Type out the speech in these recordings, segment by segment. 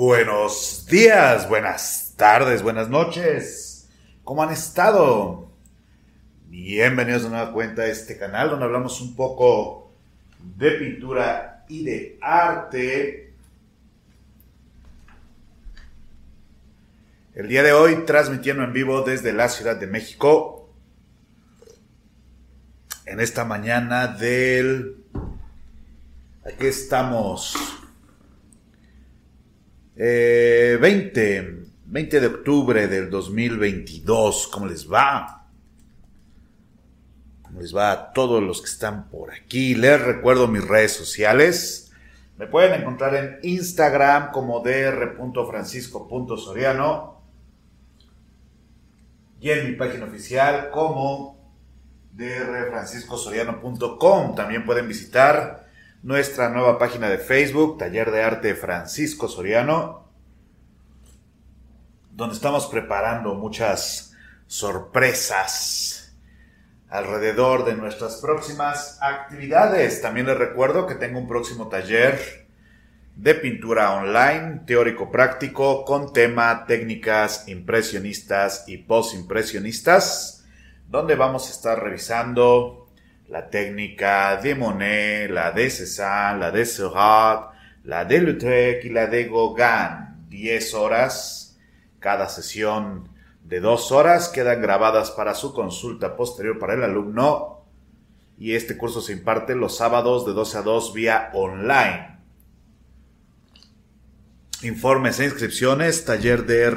Buenos días, buenas tardes, buenas noches. ¿Cómo han estado? Bienvenidos de nueva cuenta a este canal donde hablamos un poco de pintura y de arte. El día de hoy transmitiendo en vivo desde la Ciudad de México. En esta mañana del... Aquí estamos 20, eh, 20 de octubre del 2022, ¿cómo les va? ¿Cómo les va a todos los que están por aquí? Les recuerdo mis redes sociales. Me pueden encontrar en Instagram como dr.francisco.soriano y en mi página oficial como drfranciscosoriano.com. También pueden visitar nuestra nueva página de Facebook, Taller de Arte Francisco Soriano, donde estamos preparando muchas sorpresas alrededor de nuestras próximas actividades. También les recuerdo que tengo un próximo taller de pintura online, teórico práctico, con tema técnicas impresionistas y postimpresionistas, donde vamos a estar revisando la técnica de Monet, la de Cézanne, la de Seurat, la de Lautrec y la de Gauguin. 10 horas. Cada sesión de 2 horas quedan grabadas para su consulta posterior para el alumno. Y este curso se imparte los sábados de 12 a 2 vía online. Informes e inscripciones, taller de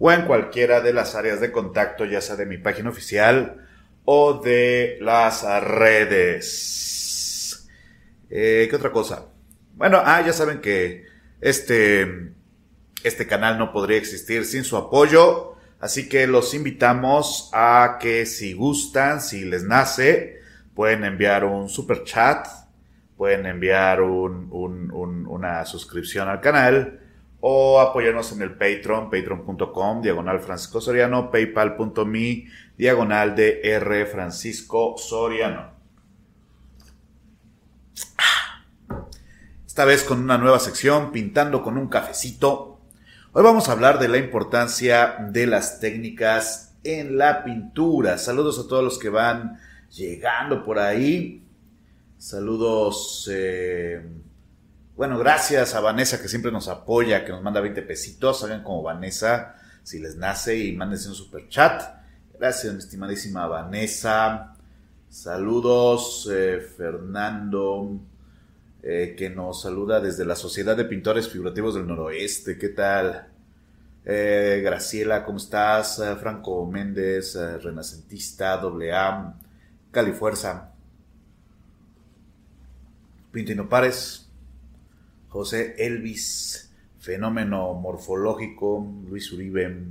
o en cualquiera de las áreas de contacto, ya sea de mi página oficial o de las redes. Eh, ¿Qué otra cosa? Bueno, ah, ya saben que este, este canal no podría existir sin su apoyo, así que los invitamos a que si gustan, si les nace, pueden enviar un super chat, pueden enviar una suscripción al canal o apoyarnos en el Patreon, patreon.com, diagonal Francisco Soriano, paypal.me, diagonal de R Francisco Soriano. Esta vez con una nueva sección, pintando con un cafecito. Hoy vamos a hablar de la importancia de las técnicas en la pintura. Saludos a todos los que van llegando por ahí. Saludos. Eh, bueno, gracias a Vanessa que siempre nos apoya, que nos manda 20 pesitos. Hagan como Vanessa si les nace y mándense un super chat. Gracias, mi estimadísima Vanessa. Saludos, eh, Fernando, eh, que nos saluda desde la Sociedad de Pintores Figurativos del Noroeste. ¿Qué tal? Eh, Graciela, ¿cómo estás? Franco Méndez, Renacentista, AA, Califuerza. Pinto y no pares. José Elvis, Fenómeno Morfológico, Luis Uribe,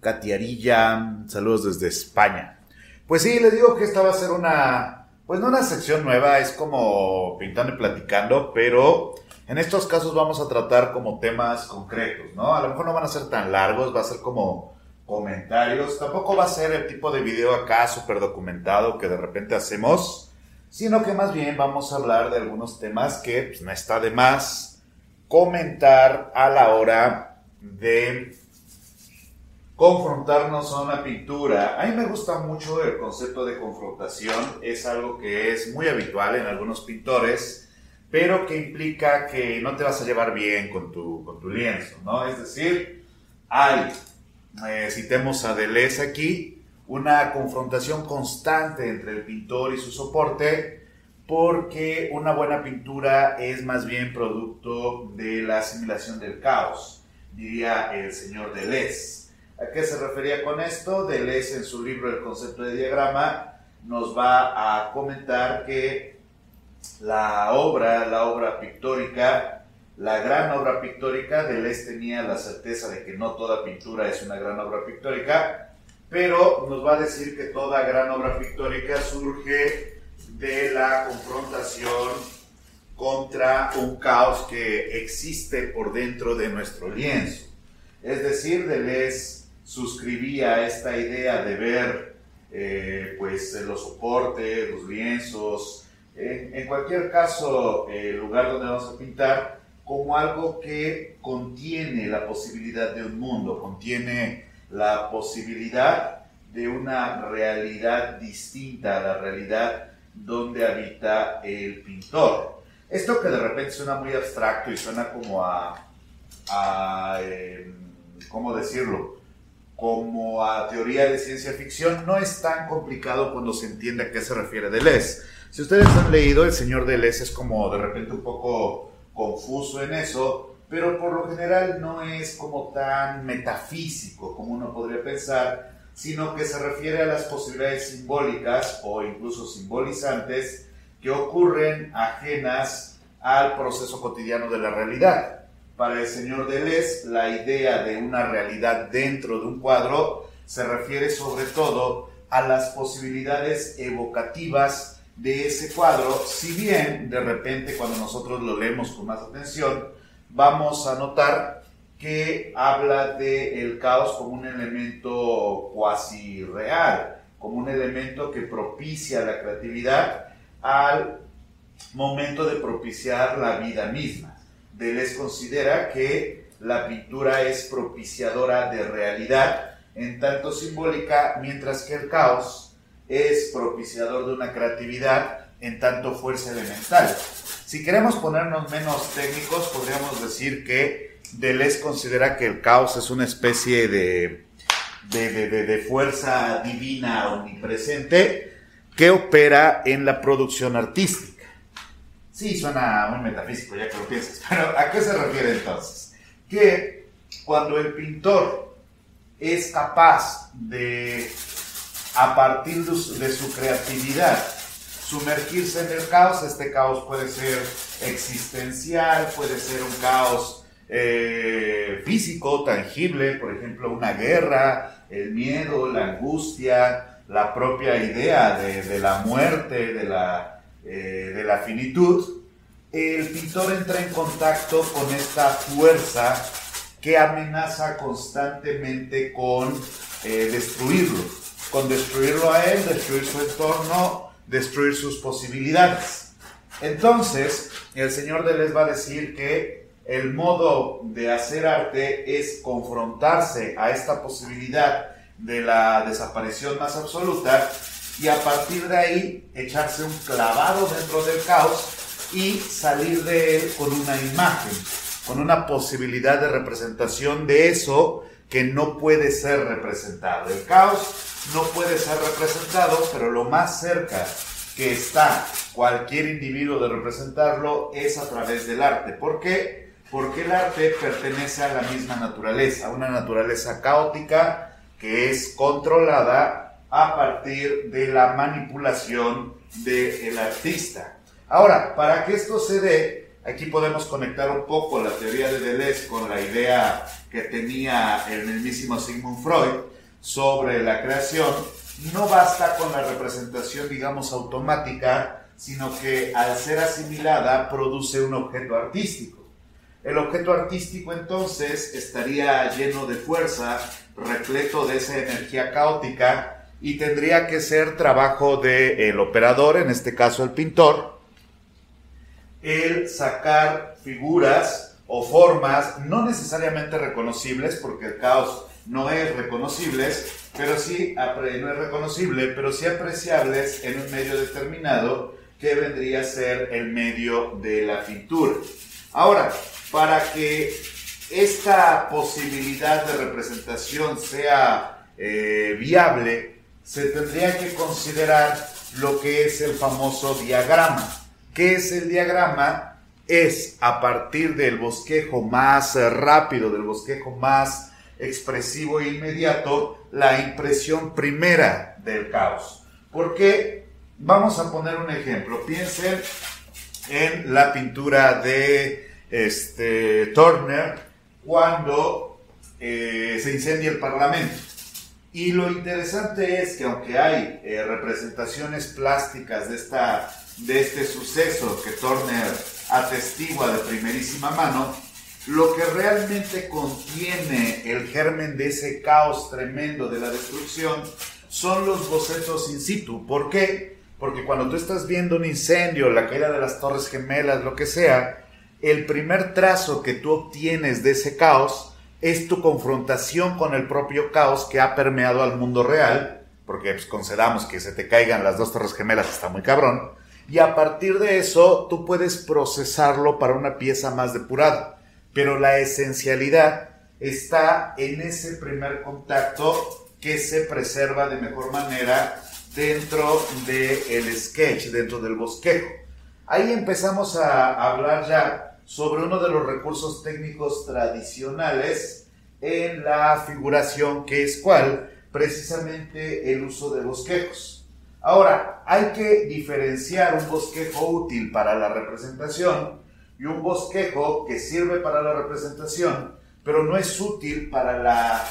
Catiarilla, saludos desde España. Pues sí, les digo que esta va a ser una, pues no una sección nueva, es como pintando y platicando, pero en estos casos vamos a tratar como temas concretos, ¿no? A lo mejor no van a ser tan largos, va a ser como comentarios, tampoco va a ser el tipo de video acá súper documentado que de repente hacemos, sino que más bien vamos a hablar de algunos temas que pues, no está de más comentar a la hora de confrontarnos a una pintura. A mí me gusta mucho el concepto de confrontación, es algo que es muy habitual en algunos pintores, pero que implica que no te vas a llevar bien con tu, con tu lienzo, ¿no? Es decir, hay, eh, citemos a Deleuze aquí, una confrontación constante entre el pintor y su soporte, porque una buena pintura es más bien producto de la asimilación del caos, diría el señor Deleuze. ¿A qué se refería con esto? Deleuze en su libro El concepto de diagrama nos va a comentar que la obra, la obra pictórica, la gran obra pictórica, Deleuze tenía la certeza de que no toda pintura es una gran obra pictórica, pero nos va a decir que toda gran obra pictórica surge de la confrontación contra un caos que existe por dentro de nuestro lienzo. Es decir, Deleuze suscribía esta idea de ver eh, pues, los soportes, los lienzos, en cualquier caso, el lugar donde vamos a pintar, como algo que contiene la posibilidad de un mundo, contiene la posibilidad de una realidad distinta a la realidad donde habita el pintor. Esto que de repente suena muy abstracto y suena como a, em, ¿cómo decirlo? Como a teoría de ciencia ficción, no es tan complicado cuando se entiende a qué se refiere Deleuze. Si ustedes han leído El Señor Deleuze es como de repente un poco confuso en eso, pero por lo general no es como tan metafísico como uno podría pensar, sino que se refiere a las posibilidades simbólicas o incluso simbolizantes que ocurren ajenas al proceso cotidiano de la realidad. Para el señor Deleuze, la idea de una realidad dentro de un cuadro se refiere sobre todo a las posibilidades evocativas de ese cuadro, si bien de repente cuando nosotros lo leemos con más atención, vamos a notar que habla del el caos como un elemento cuasi real, como un elemento que propicia la creatividad al momento de propiciar la vida misma. Deleuze considera que la pintura es propiciadora de realidad, en tanto simbólica, mientras que el caos es propiciador de una creatividad en tanto fuerza elemental. Si queremos ponernos menos técnicos, podríamos decir que Deleuze considera que el caos es una especie de, de, de, fuerza divina omnipresente que opera en la producción artística. Sí, suena muy metafísico ya que lo piensas, pero ¿a qué se refiere entonces? Que cuando el pintor es capaz de, a partir de su creatividad, sumergirse en el caos, este caos puede ser existencial, puede ser un caos eh, físico, tangible, por ejemplo, una guerra, el miedo, la angustia, la propia idea de, la muerte, de la, eh, de la finitud, el pintor entra en contacto con esta fuerza que amenaza constantemente con eh, destruirlo, con destruirlo a él, destruir su entorno, destruir sus posibilidades. Entonces, el señor Deleuze va a decir que el modo de hacer arte es confrontarse a esta posibilidad de la desaparición más absoluta y a partir de ahí echarse un clavado dentro del caos y salir de él con una imagen, con una posibilidad de representación de eso que no puede ser representado. El caos no puede ser representado, pero lo más cerca que está cualquier individuo de representarlo es a través del arte. ¿Por qué? Porque el arte pertenece a la misma naturaleza, a una naturaleza caótica que es controlada a partir de la manipulación del artista. Ahora, para que esto se dé, aquí podemos conectar un poco la teoría de Deleuze con la idea que tenía el mismísimo Sigmund Freud sobre la creación, no basta con la representación, digamos, automática, sino que al ser asimilada produce un objeto artístico. El objeto artístico entonces estaría lleno de fuerza, repleto de esa energía caótica y tendría que ser trabajo del operador, en este caso el pintor, el sacar figuras o formas no necesariamente reconocibles, porque el caos no es reconocibles, pero sí, no es reconocible, pero sí apreciables en un medio determinado que vendría a ser el medio de la pintura. Ahora, para que esta posibilidad de representación sea eh, viable, se tendría que considerar lo que es el famoso diagrama. ¿Qué es el diagrama? Es a partir del bosquejo más rápido, del bosquejo más expresivo e inmediato la impresión primera del caos. Porque vamos a poner un ejemplo. Piensen en la pintura de este, Turner cuando eh, se incendia el Parlamento. Y lo interesante es que aunque hay eh, representaciones plásticas de, esta, de este suceso que Turner atestigua de primerísima mano, lo que realmente contiene el germen de ese caos tremendo de la destrucción son los bocetos in situ. ¿Por qué? Porque cuando tú estás viendo un incendio, la caída de las Torres Gemelas, lo que sea, el primer trazo que tú obtienes de ese caos es tu confrontación con el propio caos que ha permeado al mundo real, porque pues, concedamos que se te caigan las dos torres gemelas, está muy cabrón, y a partir de eso tú puedes procesarlo para una pieza más depurada. Pero la esencialidad está en ese primer contacto que se preserva de mejor manera dentro del sketch, dentro del bosquejo. Ahí empezamos a hablar ya sobre uno de los recursos técnicos tradicionales en la figuración, que es cuál, precisamente el uso de bosquejos. Ahora, hay que diferenciar un bosquejo útil para la representación y un bosquejo que sirve para la representación, pero no es útil para la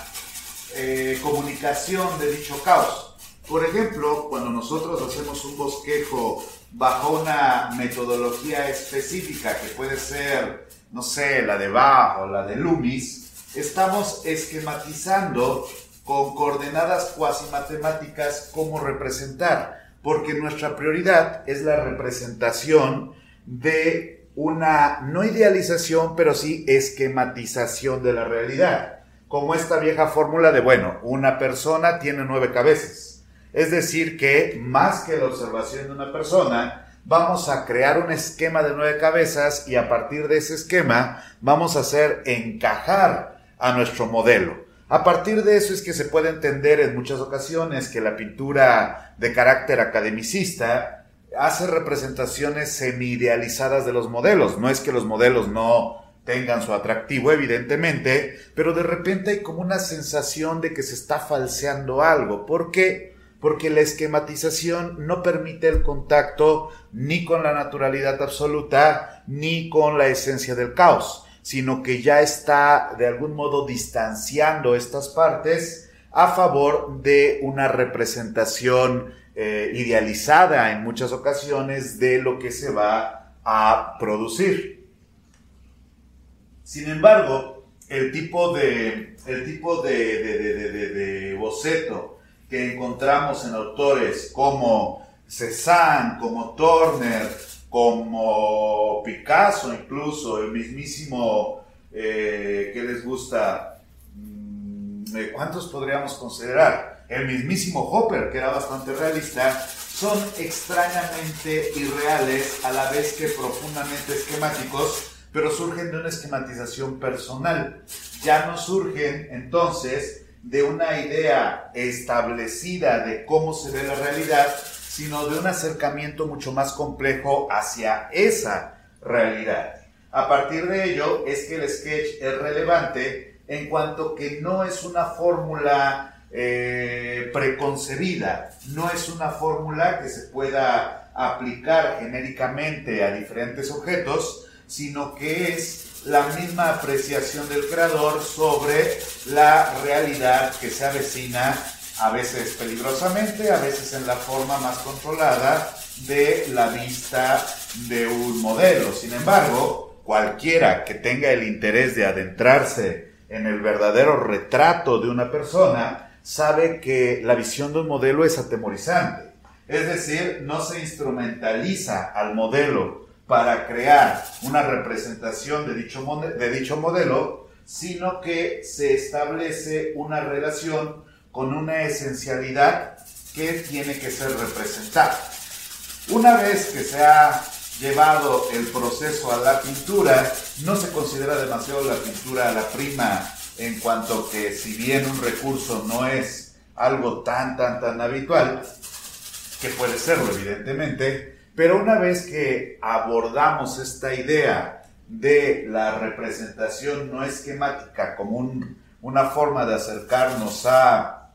eh, comunicación de dicho caos. Por ejemplo, cuando nosotros hacemos un bosquejo bajo una metodología específica que puede ser, no sé, la de Bach o la de Loomis, estamos esquematizando con coordenadas cuasi matemáticas cómo representar, porque nuestra prioridad es la representación de una no idealización, pero sí esquematización de la realidad, como esta vieja fórmula de, bueno, una persona tiene nueve cabezas. Es decir, que más que la observación de una persona, vamos a crear un esquema de nueve cabezas y a partir de ese esquema vamos a hacer encajar a nuestro modelo. A partir de eso es que se puede entender en muchas ocasiones que la pintura de carácter academicista hace representaciones semi-idealizadas de los modelos. No es que los modelos no tengan su atractivo, evidentemente, pero de repente hay como una sensación de que se está falseando algo. ¿Por qué? Porque la esquematización no permite el contacto ni con la naturalidad absoluta ni con la esencia del caos sino que ya está de algún modo distanciando estas partes a favor de una representación eh, idealizada en muchas ocasiones de lo que se va a producir. Sin embargo, el tipo de, el tipo de, boceto que encontramos en autores como Cézanne, como Turner, como Picasso incluso, el mismísimo, eh, ¿qué les gusta? Mm, eh, ¿Cuántos podríamos considerar? El mismísimo Hopper, que era bastante realista, son extrañamente irreales a la vez que profundamente esquemáticos, pero surgen de una esquematización personal. Ya no surgen entonces de una idea establecida de cómo se ve la realidad, sino de un acercamiento mucho más complejo hacia esa realidad. A partir de ello es que el sketch es relevante en cuanto que no es una fórmula eh, preconcebida, no es una fórmula que se pueda aplicar genéricamente a diferentes objetos, sino que es la misma apreciación del creador sobre la realidad que se avecina a veces peligrosamente, a veces en la forma más controlada de la vista de un modelo. Sin embargo, cualquiera que tenga el interés de adentrarse en el verdadero retrato de una persona, sabe que la visión de un modelo es atemorizante. Es decir, no se instrumentaliza al modelo para crear una representación de dicho, de dicho modelo, sino que se establece una relación con una esencialidad que tiene que ser representada. Una vez que se ha llevado el proceso a la pintura, no se considera demasiado la pintura la prima en cuanto que si bien un recurso no es algo tan, tan, tan habitual, que puede serlo evidentemente, pero una vez que abordamos esta idea de la representación no esquemática como una forma de acercarnos a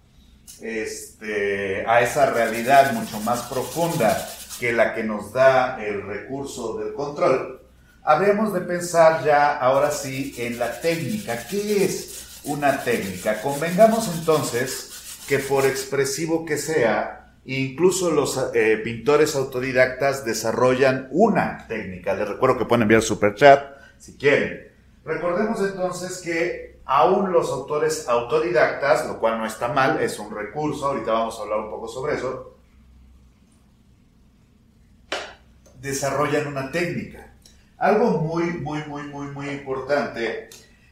este, a esa realidad mucho más profunda que la que nos da el recurso del control, habríamos de pensar ya ahora sí en la técnica. ¿Qué es una técnica? Convengamos entonces que por expresivo que sea, incluso los eh, pintores autodidactas desarrollan una técnica. Les recuerdo que pueden enviar super chat si quieren. Recordemos entonces que Aún los autores autodidactas, lo cual no está mal, es un recurso, ahorita vamos a hablar un poco sobre eso, desarrollan una técnica. Algo muy, muy, muy, muy, muy importante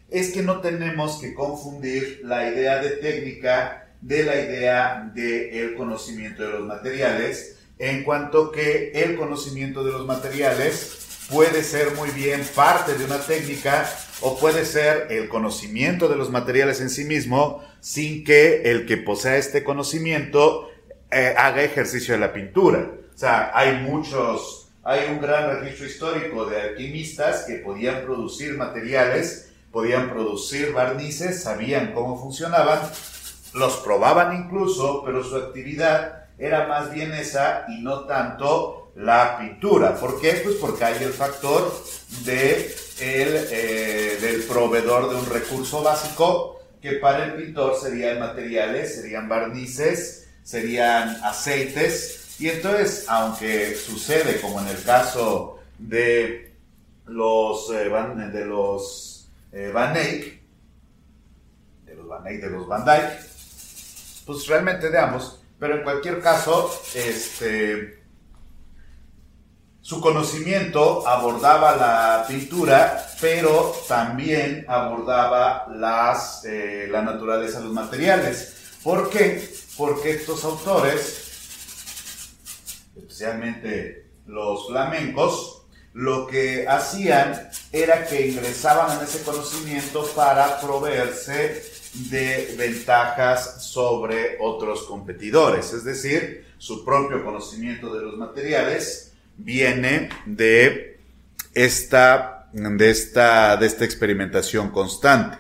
es que no tenemos que confundir la idea de técnica de la idea del conocimiento de los materiales, en cuanto que el conocimiento de los materiales puede ser muy bien parte de una técnica o puede ser el conocimiento de los materiales en sí mismo sin que el que posea este conocimiento eh, haga ejercicio de la pintura. O sea, hay muchos, hay un gran registro histórico de alquimistas que podían producir materiales, podían producir barnices, sabían cómo funcionaban, los probaban incluso, pero su actividad era más bien esa y no tanto la pintura. ¿Por qué? Pues porque hay el factor de el, eh, del proveedor de un recurso básico que para el pintor serían materiales, serían barnices, serían aceites. Y entonces, aunque sucede como en el caso de los, eh, de los eh, Van Eyck, de los Van Eyck, de los Van Dyke, pues realmente de pero en cualquier caso, este, su conocimiento abordaba la pintura, pero también abordaba las, eh, la naturaleza de los materiales. ¿Por qué? Porque estos autores, especialmente los flamencos, lo que hacían era que ingresaban en ese conocimiento para proveerse de ventajas sobre otros competidores, es decir, su propio conocimiento de los materiales viene de esta, de esta, de esta experimentación constante.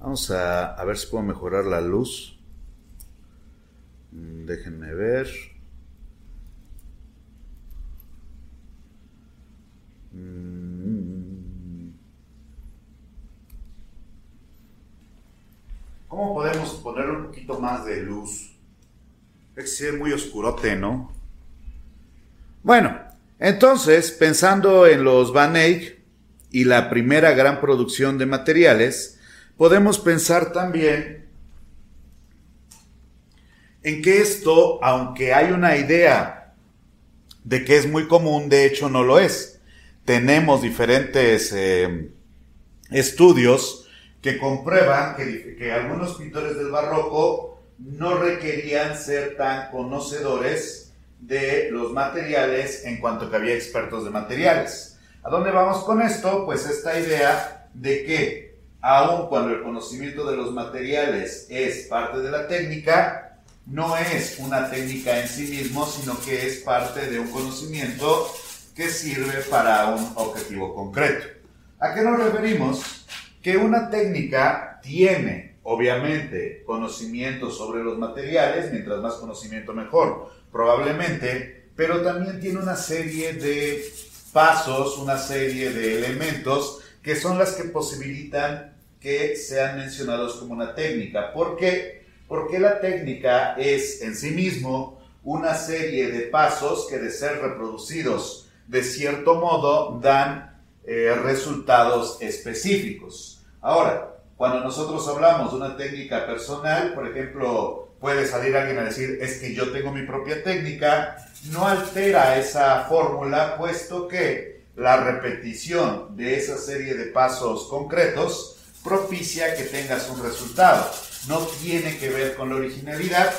Vamos a, ver si puedo mejorar la luz. Mm, déjenme ver. ¿Cómo podemos poner un poquito más de luz? Es que muy oscurote, ¿no? Bueno, entonces, pensando en los Van Eyck y la primera gran producción de materiales, podemos pensar también en que esto, aunque hay una idea de que es muy común, de hecho no lo es. Tenemos diferentes eh, estudios que comprueban que, que algunos pintores del barroco no requerían ser tan conocedores de los materiales en cuanto que había expertos de materiales. ¿A dónde vamos con esto? Pues esta idea de que aun cuando el conocimiento de los materiales es parte de la técnica, no es una técnica en sí mismo, sino que es parte de un conocimiento que sirve para un objetivo concreto. ¿A qué nos referimos? Que una técnica tiene, obviamente, conocimiento sobre los materiales, mientras más conocimiento mejor probablemente, pero también tiene una serie de pasos, una serie de elementos que son las que posibilitan que sean mencionados como una técnica. ¿Por qué? Porque la técnica es en sí mismo una serie de pasos que de ser reproducidos de cierto modo dan eh, resultados específicos. Ahora, cuando nosotros hablamos de una técnica personal, por ejemplo, puede salir alguien a decir, es que yo tengo mi propia técnica, no altera esa fórmula, puesto que la repetición de esa serie de pasos concretos propicia que tengas un resultado. No tiene que ver con la originalidad,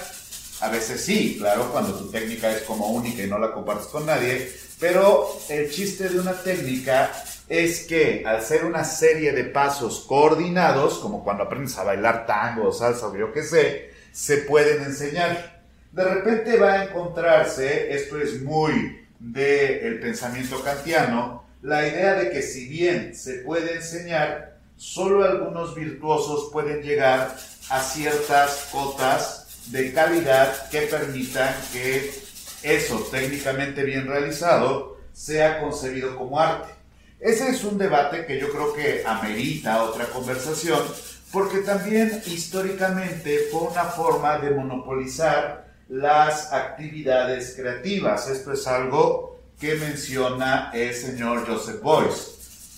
a veces sí, claro, cuando tu técnica es como única y no la compartes con nadie, pero el chiste de una técnica es que al ser una serie de pasos coordinados, como cuando aprendes a bailar tango o salsa o yo qué sé, se pueden enseñar. De repente va a encontrarse, esto es muy del pensamiento kantiano, la idea de que si bien se puede enseñar, solo algunos virtuosos pueden llegar a ciertas cotas de calidad que permitan que eso técnicamente bien realizado sea concebido como arte. Ese es un debate que yo creo que amerita otra conversación, porque también históricamente fue una forma de monopolizar las actividades creativas. Esto es algo que menciona el señor Joseph Boyce.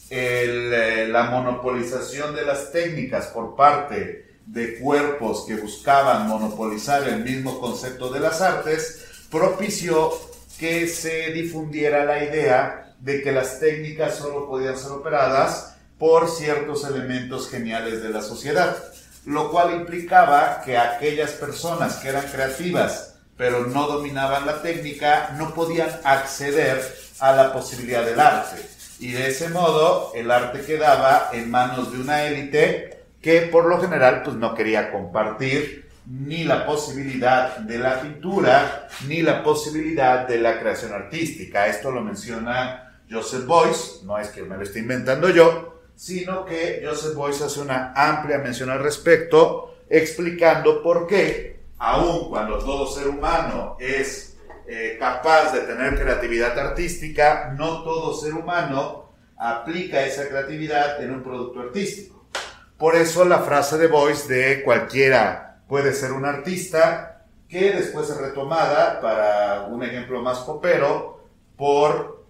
Eh, la monopolización de las técnicas por parte de cuerpos que buscaban monopolizar el mismo concepto de las artes propició que se difundiera la idea de que las técnicas solo podían ser operadas por ciertos elementos geniales de la sociedad, lo cual implicaba que aquellas personas que eran creativas pero no dominaban la técnica no podían acceder a la posibilidad del arte. Y de ese modo el arte quedaba en manos de una élite que por lo general pues no quería compartir ni la posibilidad de la pintura ni la posibilidad de la creación artística. Esto lo menciona Joseph Boyce, no es que me lo esté inventando yo, sino que Joseph Boyce hace una amplia mención al respecto explicando por qué, aun cuando todo ser humano es eh, capaz de tener creatividad artística, no todo ser humano aplica esa creatividad en un producto artístico. Por eso la frase de Boyce de cualquiera puede ser un artista, que después es retomada para un ejemplo más popero por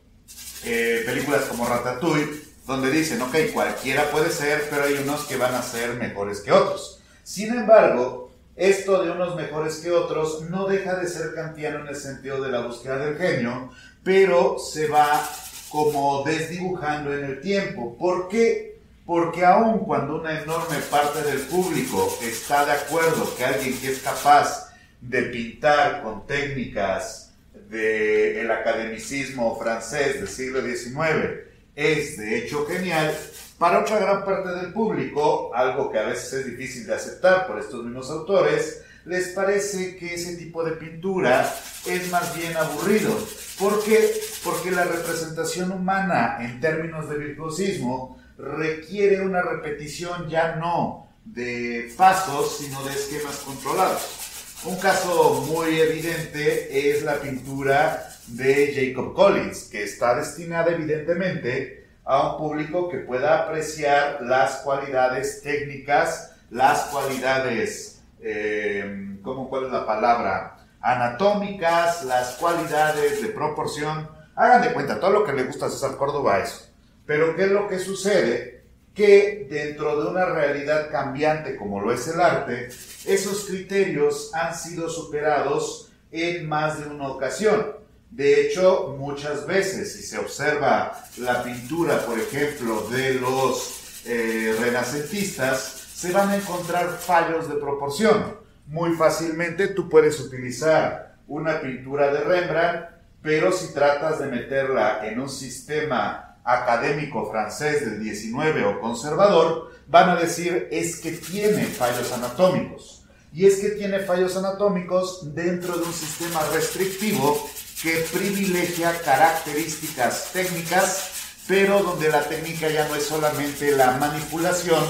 eh, películas como Ratatouille, donde dicen, ok, cualquiera puede ser, pero hay unos que van a ser mejores que otros. Sin embargo, esto de unos mejores que otros no deja de ser kantiano en el sentido de la búsqueda del genio, pero se va como desdibujando en el tiempo. ¿Por qué? Porque aun cuando una enorme parte del público está de acuerdo que alguien que es capaz de pintar con técnicas del academicismo francés del siglo XIX es de hecho genial, para otra gran parte del público, algo que a veces es difícil de aceptar por estos mismos autores, les parece que ese tipo de pintura es más bien aburrido. ¿Por qué? Porque la representación humana en términos de virtuosismo requiere una repetición ya no de pasos, sino de esquemas controlados. Un caso muy evidente es la pintura de Jacob Collins, que está destinada evidentemente a un público que pueda apreciar las cualidades técnicas, las cualidades, eh, ¿cómo cuál es la palabra? Anatómicas, las cualidades de proporción. Hagan de cuenta, todo lo que le gusta a César Córdoba eso. Pero ¿qué es lo que sucede? Que dentro de una realidad cambiante como lo es el arte, esos criterios han sido superados en más de una ocasión. De hecho, muchas veces, si se observa la pintura, por ejemplo, de los eh, renacentistas, se van a encontrar fallos de proporción. Muy fácilmente tú puedes utilizar una pintura de Rembrandt, pero si tratas de meterla en un sistema académico francés del 19 o conservador, van a decir es que tiene fallos anatómicos. Y es que tiene fallos anatómicos dentro de un sistema restrictivo que privilegia características técnicas, pero donde la técnica ya no es solamente la manipulación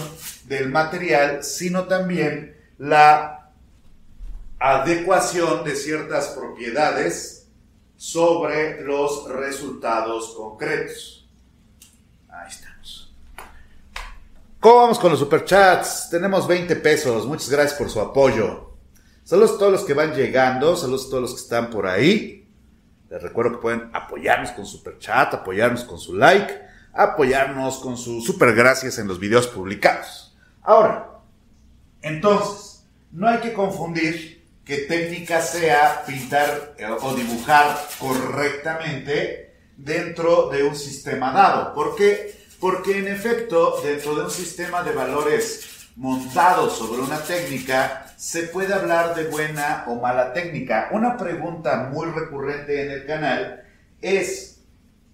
del material, sino también la adecuación de ciertas propiedades sobre los resultados concretos. Ahí estamos. ¿Cómo vamos con los superchats? Tenemos 20 pesos. Muchas gracias por su apoyo. Saludos a todos los que van llegando, saludos a todos los que están por ahí. Les recuerdo que pueden apoyarnos con super chat, apoyarnos con su like, apoyarnos con su super gracias en los videos publicados. Ahora, entonces, no hay que confundir que técnica sea pintar eh, o dibujar correctamente dentro de un sistema dado. ¿Por qué? Porque en efecto, dentro de un sistema de valores montado sobre una técnica, se puede hablar de buena o mala técnica. Una pregunta muy recurrente en el canal es,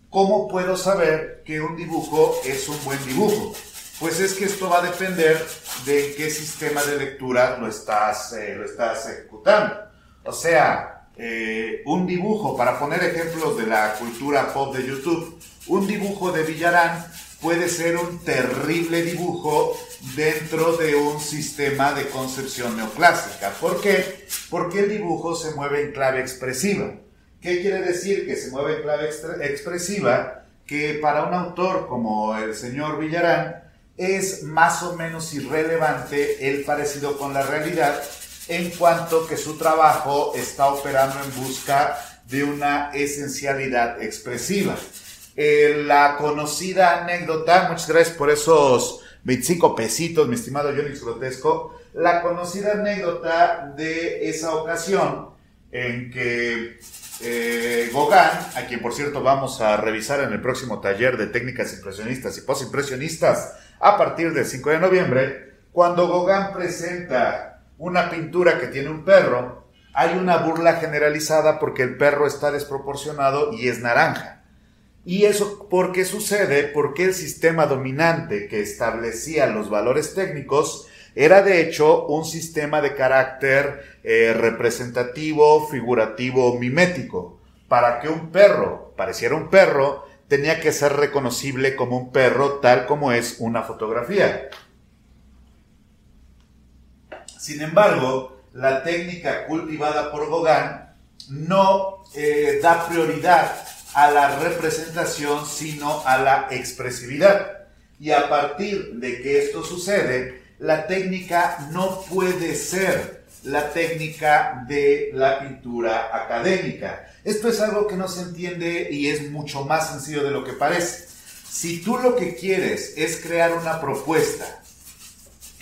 ¿cómo puedo saber que un dibujo es un buen dibujo? Pues es que esto va a depender de qué sistema de lectura lo estás, eh, lo estás ejecutando. O sea, eh, un dibujo, para poner ejemplos de la cultura pop de YouTube, un dibujo de Villarán puede ser un terrible dibujo dentro de un sistema de concepción neoclásica. ¿Por qué? Porque el dibujo se mueve en clave expresiva. ¿Qué quiere decir que se mueve en clave expresiva? Que para un autor como el señor Villarán es más o menos irrelevante el parecido con la realidad en cuanto que su trabajo está operando en busca de una esencialidad expresiva. Eh, la conocida anécdota, muchas gracias por esos 25 pesitos, mi estimado Johnny Grotesco, la conocida anécdota de esa ocasión en que eh, Gauguin, a quien por cierto vamos a revisar en el próximo taller de técnicas impresionistas y postimpresionistas a partir del 5 de noviembre, cuando Gauguin presenta una pintura que tiene un perro, hay una burla generalizada porque el perro está desproporcionado y es naranja. ¿Y eso por qué sucede? Porque el sistema dominante que establecía los valores técnicos era de hecho un sistema de carácter eh, representativo, figurativo, mimético. Para que un perro pareciera un perro, tenía que ser reconocible como un perro tal como es una fotografía. Sin embargo, la técnica cultivada por Gauguin no eh, da prioridad a la representación, sino a la expresividad. Y a partir de que esto sucede, la técnica no puede ser la técnica de la pintura académica. Esto es algo que no se entiende y es mucho más sencillo de lo que parece. Si tú lo que quieres es crear una propuesta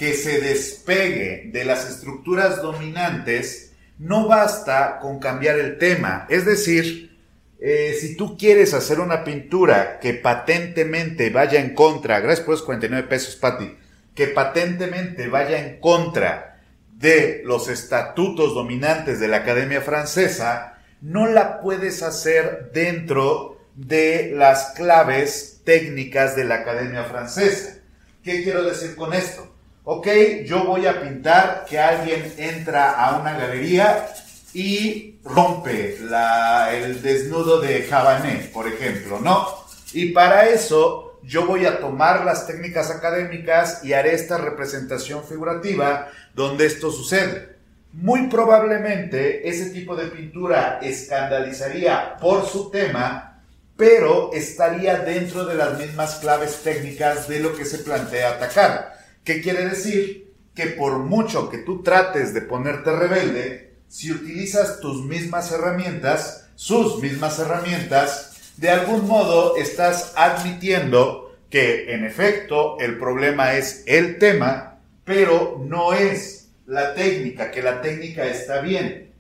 que se despegue de las estructuras dominantes, no basta con cambiar el tema. Es decir, eh, si tú quieres hacer una pintura que patentemente vaya en contra, gracias por los 49 pesos, Patti, que patentemente vaya en contra de los estatutos dominantes de la Academia Francesa, no la puedes hacer dentro de las claves técnicas de la Academia Francesa. ¿Qué quiero decir con esto? Ok, yo voy a pintar que alguien entra a una galería y rompe el desnudo de Cabanet, por ejemplo, ¿no? Y para eso yo voy a tomar las técnicas académicas y haré esta representación figurativa donde esto sucede. Muy probablemente ese tipo de pintura escandalizaría por su tema, pero estaría dentro de las mismas claves técnicas de lo que se plantea atacar. ¿Qué quiere decir? Que por mucho que tú trates de ponerte rebelde, si utilizas tus mismas herramientas, sus mismas herramientas, de algún modo estás admitiendo que en efecto el problema es el tema, pero no es la técnica, que la técnica está bien.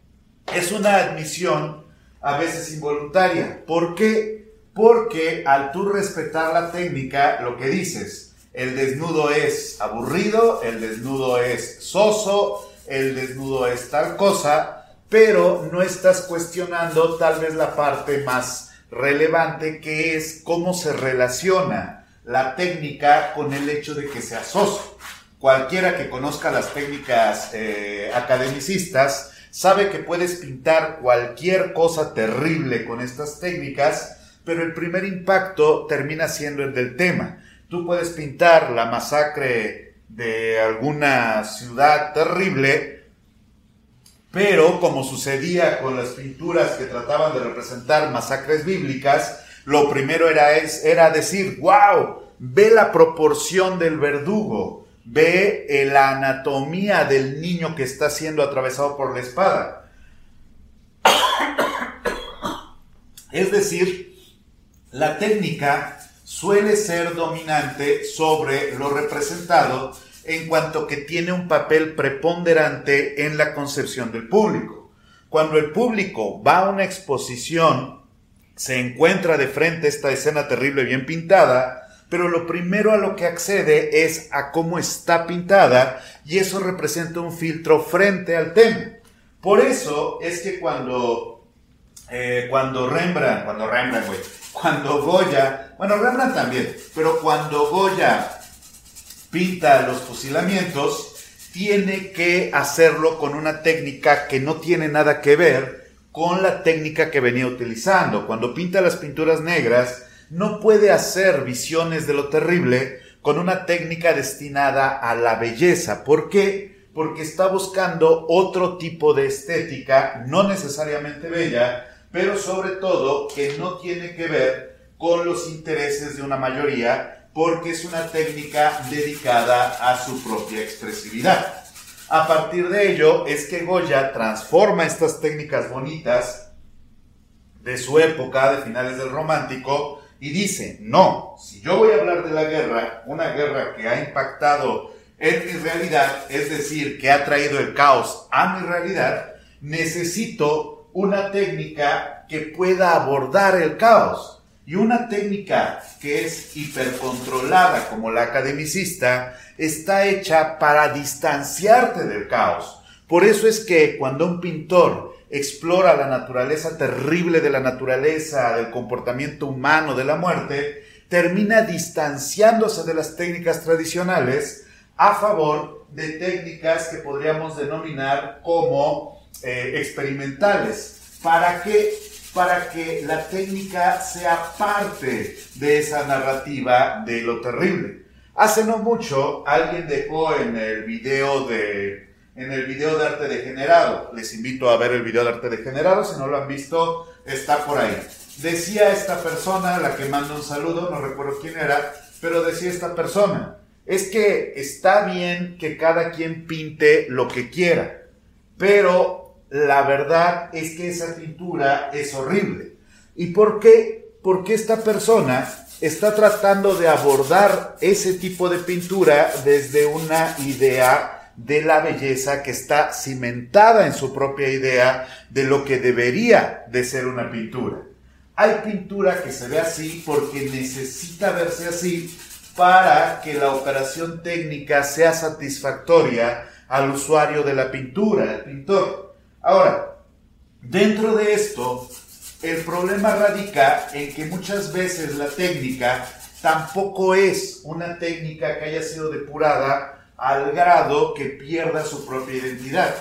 Es una admisión a veces involuntaria. ¿Por qué? Porque al tú respetar la técnica, lo que dices, el desnudo es aburrido, el desnudo es soso, el desnudo es tal cosa, pero no estás cuestionando tal vez la parte más relevante que es cómo se relaciona la técnica con el hecho de que sea soso. Cualquiera que conozca las técnicas eh, academicistas sabe que puedes pintar cualquier cosa terrible con estas técnicas, pero el primer impacto termina siendo el del tema. Tú puedes pintar la masacre de alguna ciudad terrible, pero como sucedía con las pinturas que trataban de representar masacres bíblicas, lo primero era, era decir, wow, ve la proporción del verdugo, ve la anatomía del niño que está siendo atravesado por la espada. Es decir, la técnica suele ser dominante sobre lo representado en cuanto que tiene un papel preponderante en la concepción del público. Cuando el público va a una exposición, se encuentra de frente esta escena terrible bien pintada, pero lo primero a lo que accede es a cómo está pintada y eso representa un filtro frente al tema. Por eso es que cuando, eh, cuando Rembrandt, cuando Rembrandt, güey, cuando Goya, bueno, Rembrandt también, pero cuando Goya pinta los fusilamientos, tiene que hacerlo con una técnica que no tiene nada que ver con la técnica que venía utilizando. Cuando pinta las pinturas negras, no puede hacer visiones de lo terrible con una técnica destinada a la belleza. ¿Por qué? Porque está buscando otro tipo de estética, no necesariamente bella, pero sobre todo que no tiene que ver con los intereses de una mayoría, porque es una técnica dedicada a su propia expresividad. A partir de ello es que Goya transforma estas técnicas bonitas de su época, de finales del romántico, y dice, no, si yo voy a hablar de la guerra, una guerra que ha impactado en mi realidad, es decir, que ha traído el caos a mi realidad, necesito una técnica que pueda abordar el caos. Y una técnica que es hipercontrolada como la academicista está hecha para distanciarte del caos. Por eso es que cuando un pintor explora la naturaleza terrible de la naturaleza, del comportamiento humano, de la muerte, termina distanciándose de las técnicas tradicionales a favor de técnicas que podríamos denominar como eh, experimentales. ¿Para qué? Para que la técnica sea parte de esa narrativa de lo terrible. Hace no mucho alguien dejó en el video de en el video de arte degenerado. Les invito a ver el video de arte degenerado, si no lo han visto, está por ahí. Decía esta persona, la que manda un saludo, no recuerdo quién era, pero decía esta persona, es que está bien que cada quien pinte lo que quiera, pero la verdad es que esa pintura es horrible. ¿Y por qué? Porque esta persona está tratando de abordar ese tipo de pintura desde una idea de la belleza que está cimentada en su propia idea de lo que debería de ser una pintura. Hay pintura que se ve así porque necesita verse así para que la operación técnica sea satisfactoria al usuario de la pintura, al pintor. Ahora, dentro de esto, el problema radica en que muchas veces la técnica tampoco es una técnica que haya sido depurada al grado que pierda su propia identidad.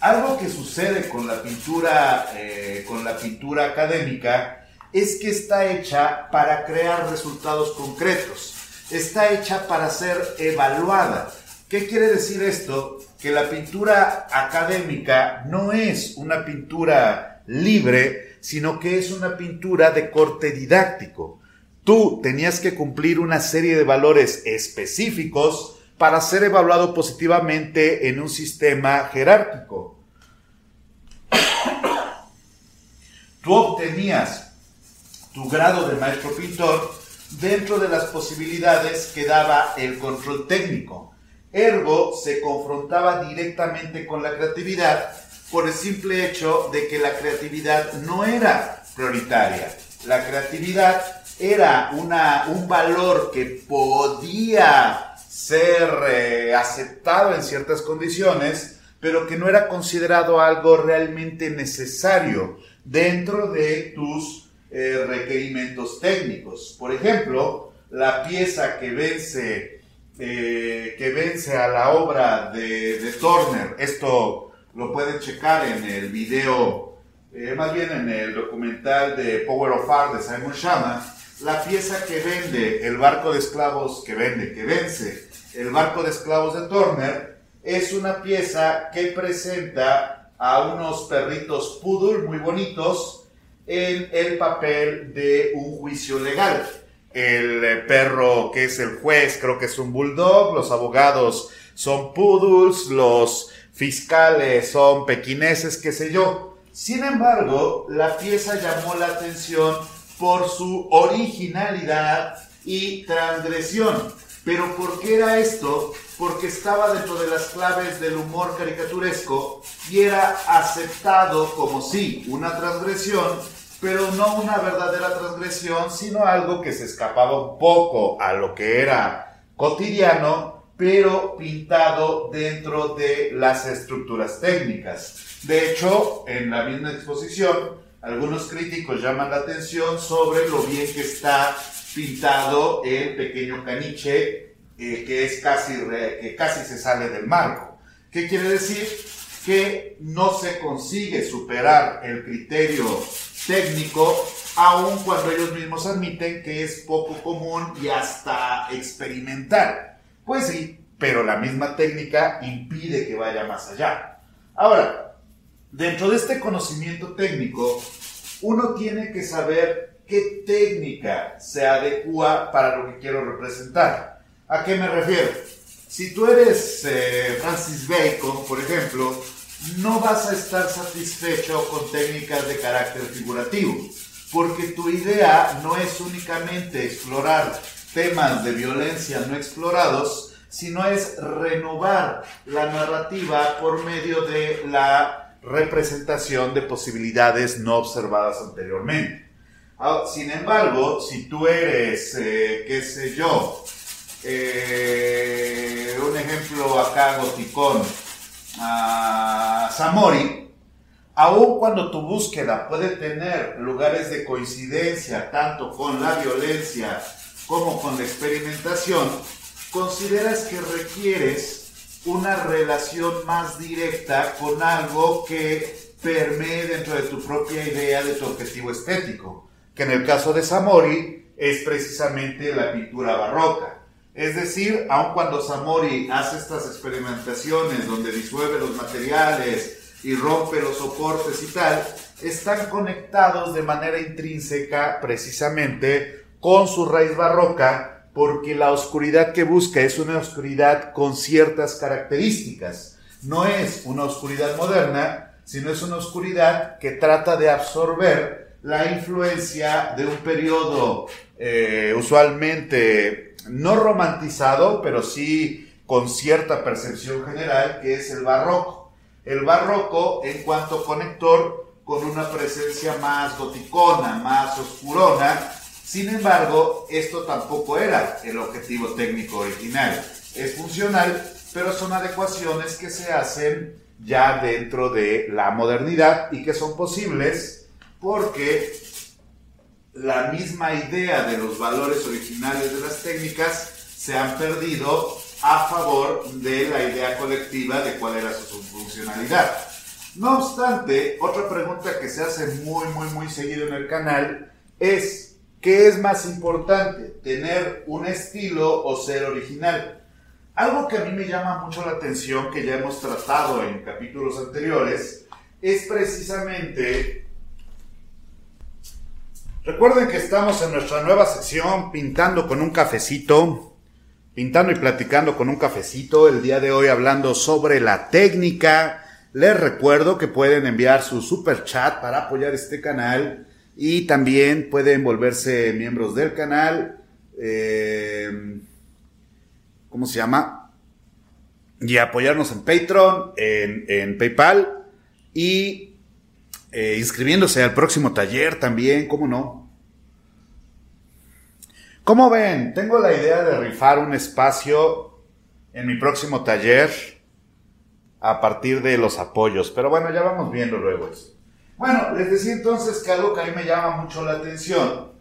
Algo que sucede con la pintura, eh, con la pintura académica es que está hecha para crear resultados concretos está hecha para ser evaluada. ¿Qué quiere decir esto? Que la pintura académica no es una pintura libre, sino que es una pintura de corte didáctico. Tú tenías que cumplir una serie de valores específicos para ser evaluado positivamente en un sistema jerárquico. Tú obtenías tu grado de maestro pintor dentro de las posibilidades que daba el control técnico. Ergo se confrontaba directamente con la creatividad por el simple hecho de que la creatividad no era prioritaria. La creatividad era una, un valor que podía ser eh, aceptado en ciertas condiciones, pero que no era considerado algo realmente necesario dentro de tus eh, requerimientos técnicos. Por ejemplo, la pieza que vence, eh, que vence a la obra de, de, Turner, esto lo pueden checar en el video, eh, más bien en el documental de Power of Art de Simon Shama, la pieza que vende el barco de esclavos, que vende, que vence el barco de esclavos de Turner, es una pieza que presenta a unos perritos poodle muy bonitos, en el papel de un juicio legal. El eh, perro que es el juez creo que es un bulldog, los abogados son poodles, los fiscales son pequineses, qué sé yo. Sin embargo, la pieza llamó la atención por su originalidad y transgresión. Pero ¿por qué era esto? Porque estaba dentro de las claves del humor caricaturesco y era aceptado como sí, una transgresión, pero no una verdadera transgresión, sino algo que se escapaba un poco a lo que era cotidiano, pero pintado dentro de las estructuras técnicas. De hecho, en la misma exposición, algunos críticos llaman la atención sobre lo bien que está pintado el pequeño caniche, eh, que es casi, que casi se sale del marco. ¿Qué quiere decir? Que no se consigue superar el criterio técnico, aun cuando ellos mismos admiten que es poco común y hasta experimental. Pues sí, pero la misma técnica impide que vaya más allá. Ahora, dentro de este conocimiento técnico, uno tiene que saber qué técnica se adecua para lo que quiero representar. ¿A qué me refiero? Si tú eres eh, Francis Bacon, por ejemplo, no vas a estar satisfecho con técnicas de carácter figurativo, porque tu idea no es únicamente explorar temas de violencia no explorados, sino es renovar la narrativa por medio de la representación de posibilidades no observadas anteriormente. Sin embargo, si tú eres, eh, qué sé yo, eh, un ejemplo acá goticón, a Samori, aun cuando tu búsqueda puede tener lugares de coincidencia tanto con la violencia como con la experimentación, consideras que requieres una relación más directa con algo que permee dentro de tu propia idea de tu objetivo estético, que en el caso de Samori es precisamente la pintura barroca. Es decir, aun cuando Samori hace estas experimentaciones donde disuelve los materiales y rompe los soportes y tal, están conectados de manera intrínseca precisamente con su raíz barroca porque la oscuridad que busca es una oscuridad con ciertas características. No es una oscuridad moderna, sino es una oscuridad que trata de absorber la influencia de un periodo eh, usualmente no romantizado, pero sí con cierta percepción general, que es el barroco. El barroco en cuanto conector con una presencia más goticona, más oscurona. Sin embargo, esto tampoco era el objetivo técnico original. Es funcional, pero son adecuaciones que se hacen ya dentro de la modernidad y que son posibles porque la misma idea de los valores originales de las técnicas se han perdido a favor de la idea colectiva de cuál era su funcionalidad. No obstante, otra pregunta que se hace muy, muy, muy seguido en el canal es, ¿qué es más importante, tener un estilo o ser original? Algo que a mí me llama mucho la atención, que ya hemos tratado en capítulos anteriores, es precisamente Recuerden que estamos en nuestra nueva sección Pintando con un cafecito, pintando y platicando con un cafecito, el día de hoy hablando sobre la técnica. Les recuerdo que pueden enviar su super chat para apoyar este canal y también pueden volverse miembros del canal. Eh, ¿Cómo se llama? Y apoyarnos en Patreon, en, PayPal y eh, inscribiéndose al próximo taller también, ¿cómo no? ¿Cómo ven? Tengo la idea de rifar un espacio en mi próximo taller a partir de los apoyos, pero bueno, ya vamos viendo luego eso. Bueno, les decía entonces que algo que a mí me llama mucho la atención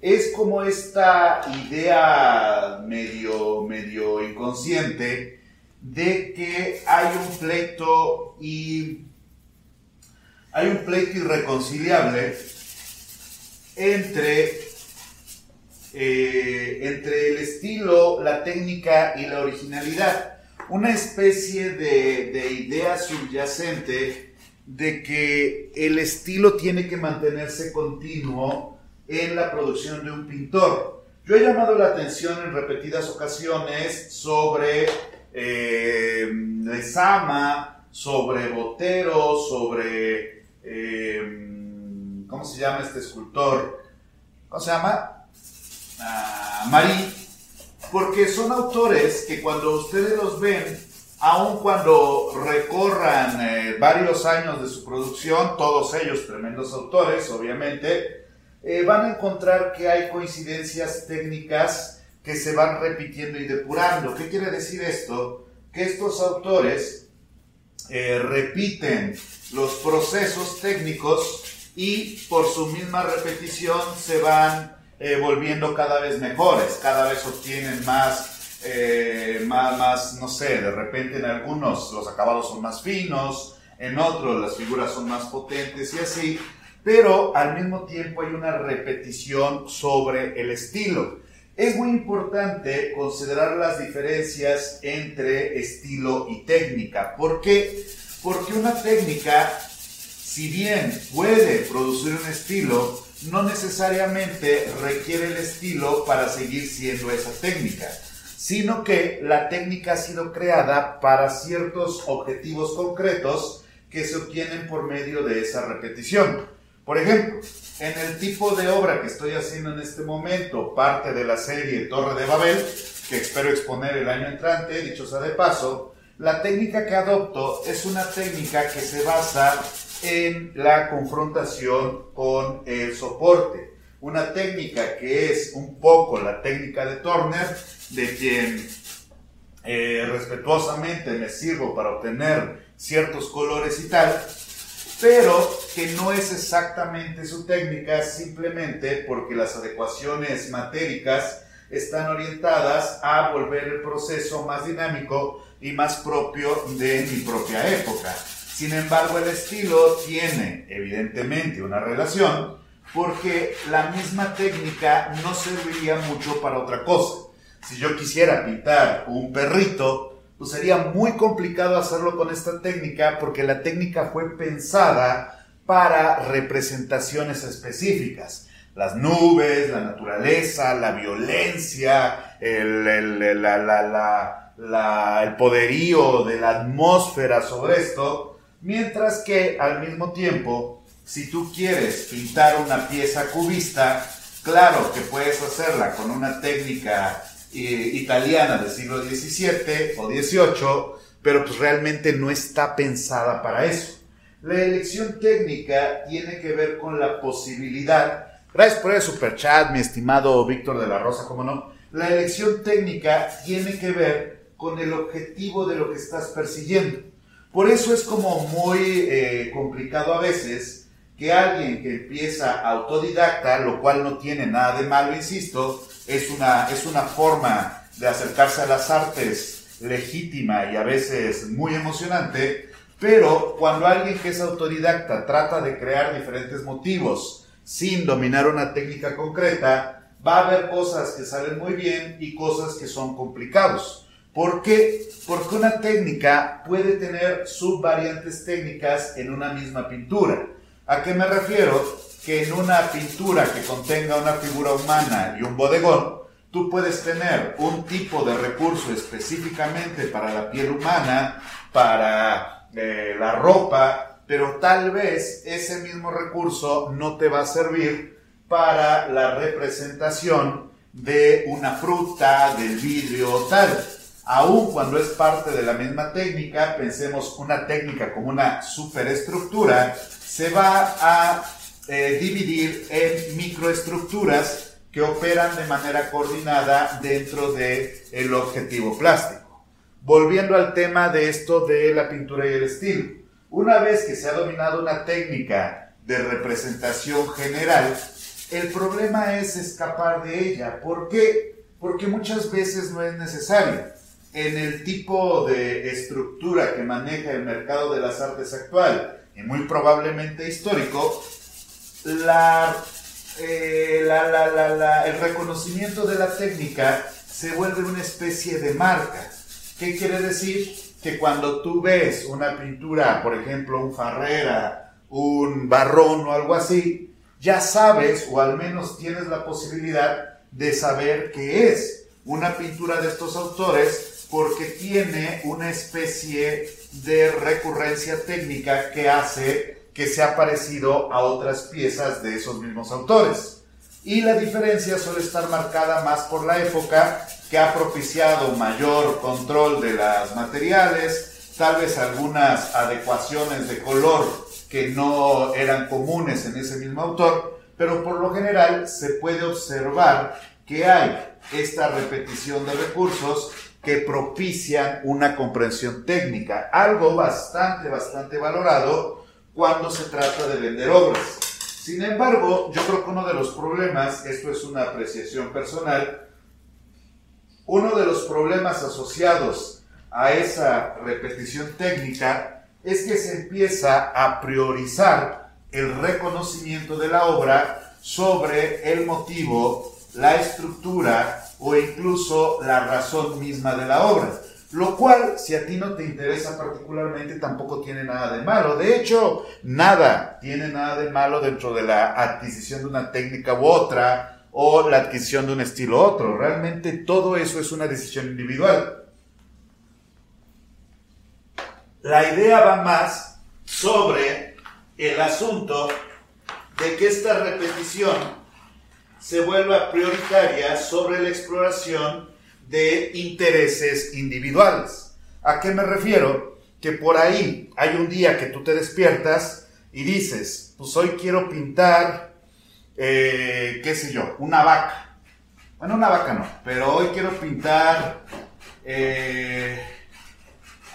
es como esta idea medio, medio inconsciente de que hay un pleito y hay un pleito irreconciliable entre, eh, entre el estilo, la técnica y la originalidad. Una especie de, de idea subyacente de que el estilo tiene que mantenerse continuo en la producción de un pintor. Yo he llamado la atención en repetidas ocasiones sobre eh, sobre Botero, sobre eh, ¿cómo se llama este escultor? ¿Cómo se llama? Ah, Marí, porque son autores que cuando ustedes los ven, aun cuando recorran eh, varios años de su producción, todos ellos tremendos autores, obviamente, eh, van a encontrar que hay coincidencias técnicas que se van repitiendo y depurando. ¿Qué quiere decir esto? Que estos autores eh, repiten los procesos técnicos y por su misma repetición se van eh, volviendo cada vez mejores, cada vez obtienen más, eh, más, más, no sé, de repente en algunos los acabados son más finos, en otros las figuras son más potentes y así, pero al mismo tiempo hay una repetición sobre el estilo. Es muy importante considerar las diferencias entre estilo y técnica. ¿Por qué? Porque una técnica, si bien puede producir un estilo, no necesariamente requiere el estilo para seguir siendo esa técnica, sino que la técnica ha sido creada para ciertos objetivos concretos que se obtienen por medio de esa repetición. Por ejemplo, en el tipo de obra que estoy haciendo en este momento, parte de la serie Torre de Babel, que espero exponer el año entrante, dicho sea de paso, La técnica que adopto es una técnica que se basa en la confrontación con el soporte. Una técnica que es un poco la técnica de Turner, de quien eh, respetuosamente me sirvo para obtener ciertos colores y tal, pero que no es exactamente su técnica simplemente porque las adecuaciones matéricas están orientadas a volver el proceso más dinámico y más propio de mi propia época. Sin embargo, el estilo tiene evidentemente una relación porque la misma técnica no serviría mucho para otra cosa. Si yo quisiera pintar un perrito, pues sería muy complicado hacerlo con esta técnica porque la técnica fue pensada para representaciones específicas. Las nubes, la naturaleza, la violencia, el, el, el poderío de la atmósfera sobre esto, mientras que al mismo tiempo, si tú quieres pintar una pieza cubista, claro que puedes hacerla con una técnica italiana del siglo XVII o XVIII, pero pues realmente no está pensada para eso. La elección técnica tiene que ver con la posibilidad, gracias por el super chat, mi estimado Víctor de la Rosa, cómo no, la elección técnica tiene que ver con el objetivo de lo que estás persiguiendo. Por eso es como muy eh, complicado a veces que alguien que empieza autodidacta, lo cual no tiene nada de malo, insisto, es una, es una forma de acercarse a las artes legítima y a veces muy emocionante, pero cuando alguien que es autodidacta trata de crear diferentes motivos sin dominar una técnica concreta, va a haber cosas que salen muy bien y cosas que son complicados. ¿Por qué? Porque una técnica puede tener subvariantes técnicas en una misma pintura. ¿A qué me refiero? que en una pintura que contenga una figura humana y un bodegón, tú puedes tener un tipo de recurso específicamente para la piel humana, para eh, la ropa, pero tal vez ese mismo recurso no te va a servir para la representación de una fruta, del vidrio o tal. Aun cuando es parte de la misma técnica, pensemos una técnica como una superestructura, se va a eh, dividir en microestructuras que operan de manera coordinada dentro del el objetivo plástico. Volviendo al tema de esto de la pintura y el estilo. Una vez que se ha dominado una técnica de representación general, el problema es escapar de ella. ¿Por qué? Porque muchas veces no es necesario. En el tipo de estructura que maneja el mercado de las artes actual, y muy probablemente histórico, eh, la, el reconocimiento de la técnica se vuelve una especie de marca. ¿Qué quiere decir? Que cuando tú ves una pintura, por ejemplo, un Farrera, un Barrón o algo así, ya sabes, o al menos tienes la posibilidad de saber qué es una pintura de estos autores porque tiene una especie de recurrencia técnica que hace que se ha parecido a otras piezas de esos mismos autores. Y la diferencia suele estar marcada más por la época que ha propiciado mayor control de los materiales, tal vez algunas adecuaciones de color que no eran comunes en ese mismo autor, pero por lo general se puede observar que hay esta repetición de recursos que propician una comprensión técnica, algo bastante, bastante valorado cuando se trata de vender obras. Sin embargo, yo creo que uno de los problemas, esto es una apreciación personal, uno de los problemas asociados a esa repetición técnica es que se empieza a priorizar el reconocimiento de la obra sobre el motivo, la estructura o incluso la razón misma de la obra. Lo cual, si a ti no te interesa particularmente, tampoco tiene nada de malo. De hecho, nada tiene nada de malo dentro de la adquisición de una técnica u otra o la adquisición de un estilo u otro. Realmente todo eso es una decisión individual. La idea va más sobre el asunto de que esta repetición se vuelva prioritaria sobre la exploración de intereses individuales. ¿A qué me refiero? Que por ahí hay un día que tú te despiertas y dices, pues hoy quiero pintar, eh, qué sé yo, una vaca. Bueno, una vaca no, pero hoy quiero pintar, eh,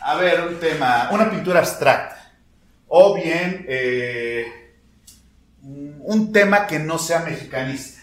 a ver, un tema, una pintura abstracta. O bien, eh, un tema que no sea mexicanista.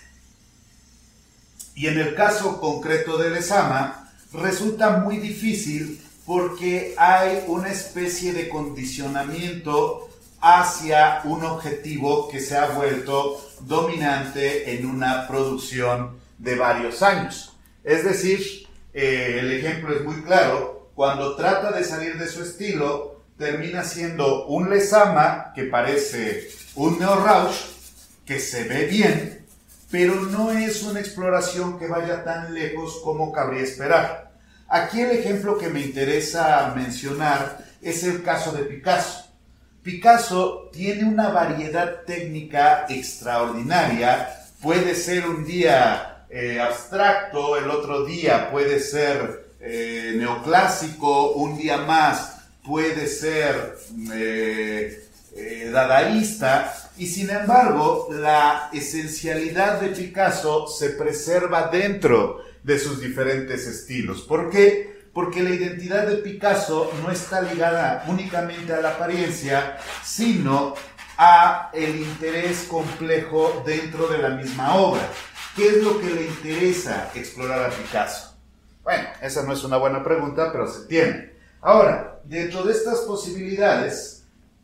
Y en el caso concreto de Lesama, resulta muy difícil porque hay una especie de condicionamiento hacia un objetivo que se ha vuelto dominante en una producción de varios años. Es decir, eh, el ejemplo es muy claro, cuando trata de salir de su estilo, termina siendo un Lesama que parece un Neo Rausch, que se ve bien, pero no es una exploración que vaya tan lejos como cabría esperar. Aquí el ejemplo que me interesa mencionar es el caso de Picasso. Picasso tiene una variedad técnica extraordinaria, puede ser un día eh, abstracto, el otro día puede ser eh, neoclásico, un día más puede ser eh, dadaísta, y sin embargo la esencialidad de Picasso se preserva dentro de sus diferentes estilos. ¿Por qué? Porque la identidad de Picasso no está ligada únicamente a la apariencia, sino a el interés complejo dentro de la misma obra. ¿Qué es lo que le interesa explorar a Picasso? Bueno, esa no es una buena pregunta, pero se tiene. Ahora, dentro de estas posibilidades,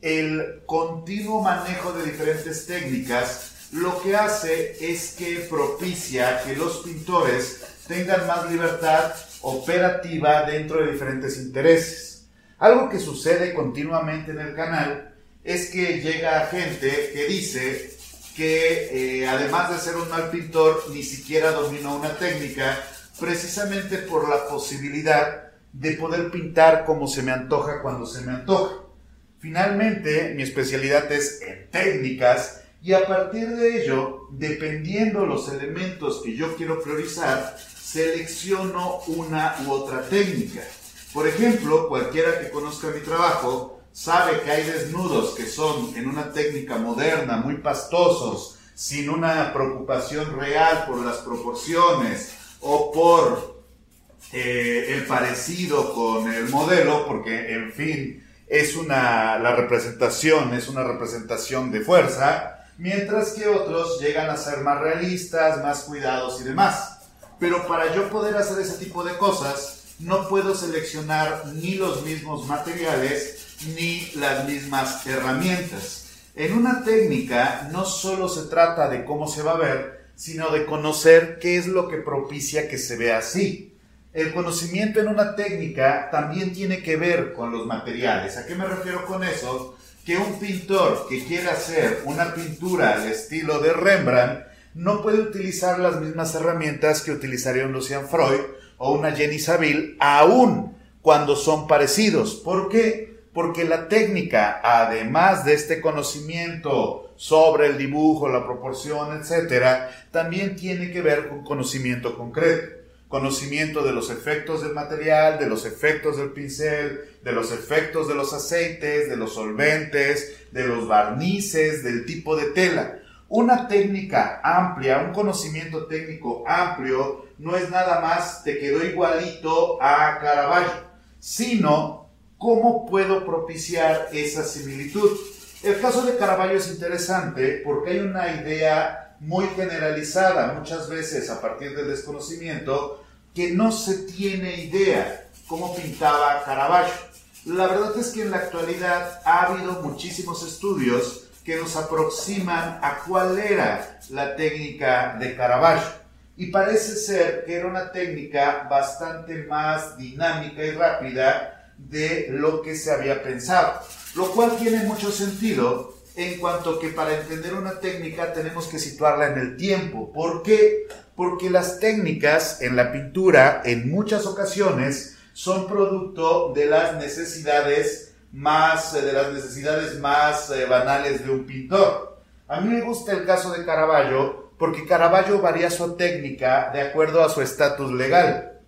el continuo manejo de diferentes técnicas lo que hace es que propicia que los pintores tengan más libertad operativa dentro de diferentes intereses. Algo que sucede continuamente en el canal es que llega gente que dice que eh, además de ser un mal pintor, ni siquiera dominó una técnica, precisamente por la posibilidad de poder pintar como se me antoja cuando se me antoja. Finalmente, mi especialidad es en técnicas y a partir de ello, dependiendo los elementos que yo quiero priorizar, selecciono una u otra técnica. Por ejemplo, cualquiera que conozca mi trabajo sabe que hay desnudos que son en una técnica moderna, muy pastosos, sin una preocupación real por las proporciones o por eh, el parecido con el modelo, porque en fin, es una, la representación es una representación de fuerza, mientras que otros llegan a ser más realistas, más cuidados y demás. Pero para yo poder hacer ese tipo de cosas, no puedo seleccionar ni los mismos materiales ni las mismas herramientas. En una técnica no solo se trata de cómo se va a ver, sino de conocer qué es lo que propicia que se vea así. El conocimiento en una técnica también tiene que ver con los materiales. ¿A qué me refiero con eso? Que un pintor que quiera hacer una pintura al estilo de Rembrandt no puede utilizar las mismas herramientas que utilizaría un Lucian Freud o una Jenny Saville, aun cuando son parecidos. ¿Por qué? Porque la técnica, además de este conocimiento sobre el dibujo, la proporción, etc., también tiene que ver con conocimiento concreto conocimiento de los efectos del material, de los efectos del pincel, de los efectos de los aceites, de los solventes, de los barnices, del tipo de tela. Una técnica amplia, un conocimiento técnico amplio, no es nada más te quedó igualito a Caravaggio, sino cómo puedo propiciar esa similitud. El caso de Caravaggio es interesante porque hay una idea muy generalizada, muchas veces a partir del desconocimiento, que no se tiene idea cómo pintaba Caravaggio. La verdad es que en la actualidad ha habido muchísimos estudios que nos aproximan a cuál era la técnica de Caravaggio. Y parece ser que era una técnica bastante más dinámica y rápida de lo que se había pensado. Lo cual tiene mucho sentido en cuanto que para entender una técnica tenemos que situarla en el tiempo. ¿Por qué? Porque las técnicas en la pintura en muchas ocasiones son producto de las necesidades más, eh, de las necesidades más eh, banales de un pintor. A mí me gusta el caso de Caravaggio porque Caravaggio varía su técnica de acuerdo a su estatus legal.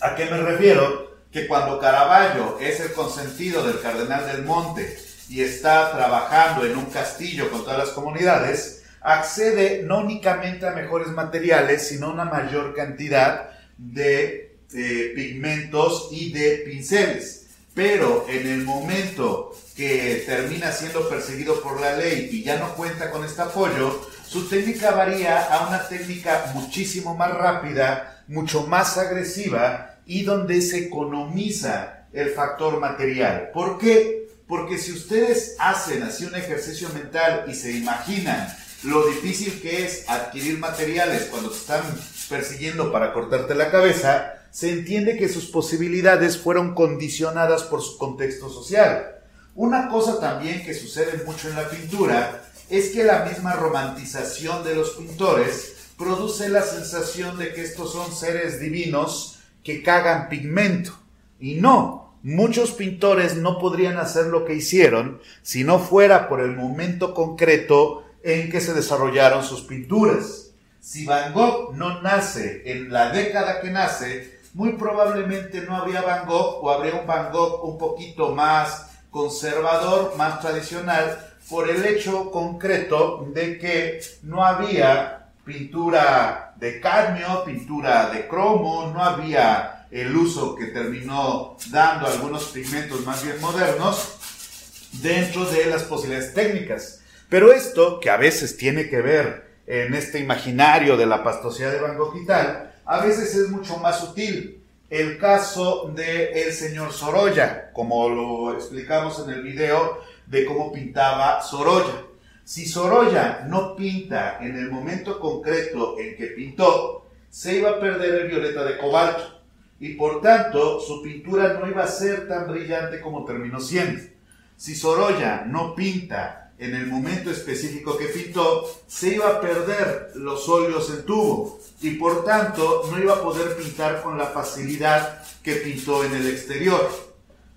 ¿A qué me refiero? Que cuando Caravaggio es el consentido del cardenal del Monte y está trabajando en un castillo con todas las comunidades, accede no únicamente a mejores materiales, sino a una mayor cantidad de eh, pigmentos y de pinceles. Pero en el momento que termina siendo perseguido por la ley y ya no cuenta con este apoyo, su técnica varía a una técnica muchísimo más rápida, mucho más agresiva y donde se economiza el factor material. ¿Por qué? Porque si ustedes hacen así un ejercicio mental y se imaginan lo difícil que es adquirir materiales cuando te están persiguiendo para cortarte la cabeza, se entiende que sus posibilidades fueron condicionadas por su contexto social. Una cosa también que sucede mucho en la pintura es que la misma romantización de los pintores produce la sensación de que estos son seres divinos que cagan pigmento. Y no, muchos pintores no podrían hacer lo que hicieron si no fuera por el momento concreto en que se desarrollaron sus pinturas. Si Van Gogh no nace en la década que nace, muy probablemente no habría Van Gogh o habría un Van Gogh un poquito más conservador, más tradicional, por el hecho concreto de que no había pintura de cadmio, pintura de cromo, no había el uso que terminó dando algunos pigmentos más bien modernos dentro de las posibilidades técnicas. Pero esto, que a veces tiene que ver en este imaginario de la pastosidad de Van Gogh y tal, a veces es mucho más sutil. El caso del el señor Sorolla, como lo explicamos en el video de cómo pintaba Sorolla. Si Sorolla no pinta en el momento concreto en que pintó, se iba a perder el violeta de cobalto y por tanto su pintura no iba a ser tan brillante como terminó siendo. Si Sorolla no pinta en el momento específico que pintó, se iba a perder los óleos en tubo y por tanto no iba a poder pintar con la facilidad que pintó en el exterior.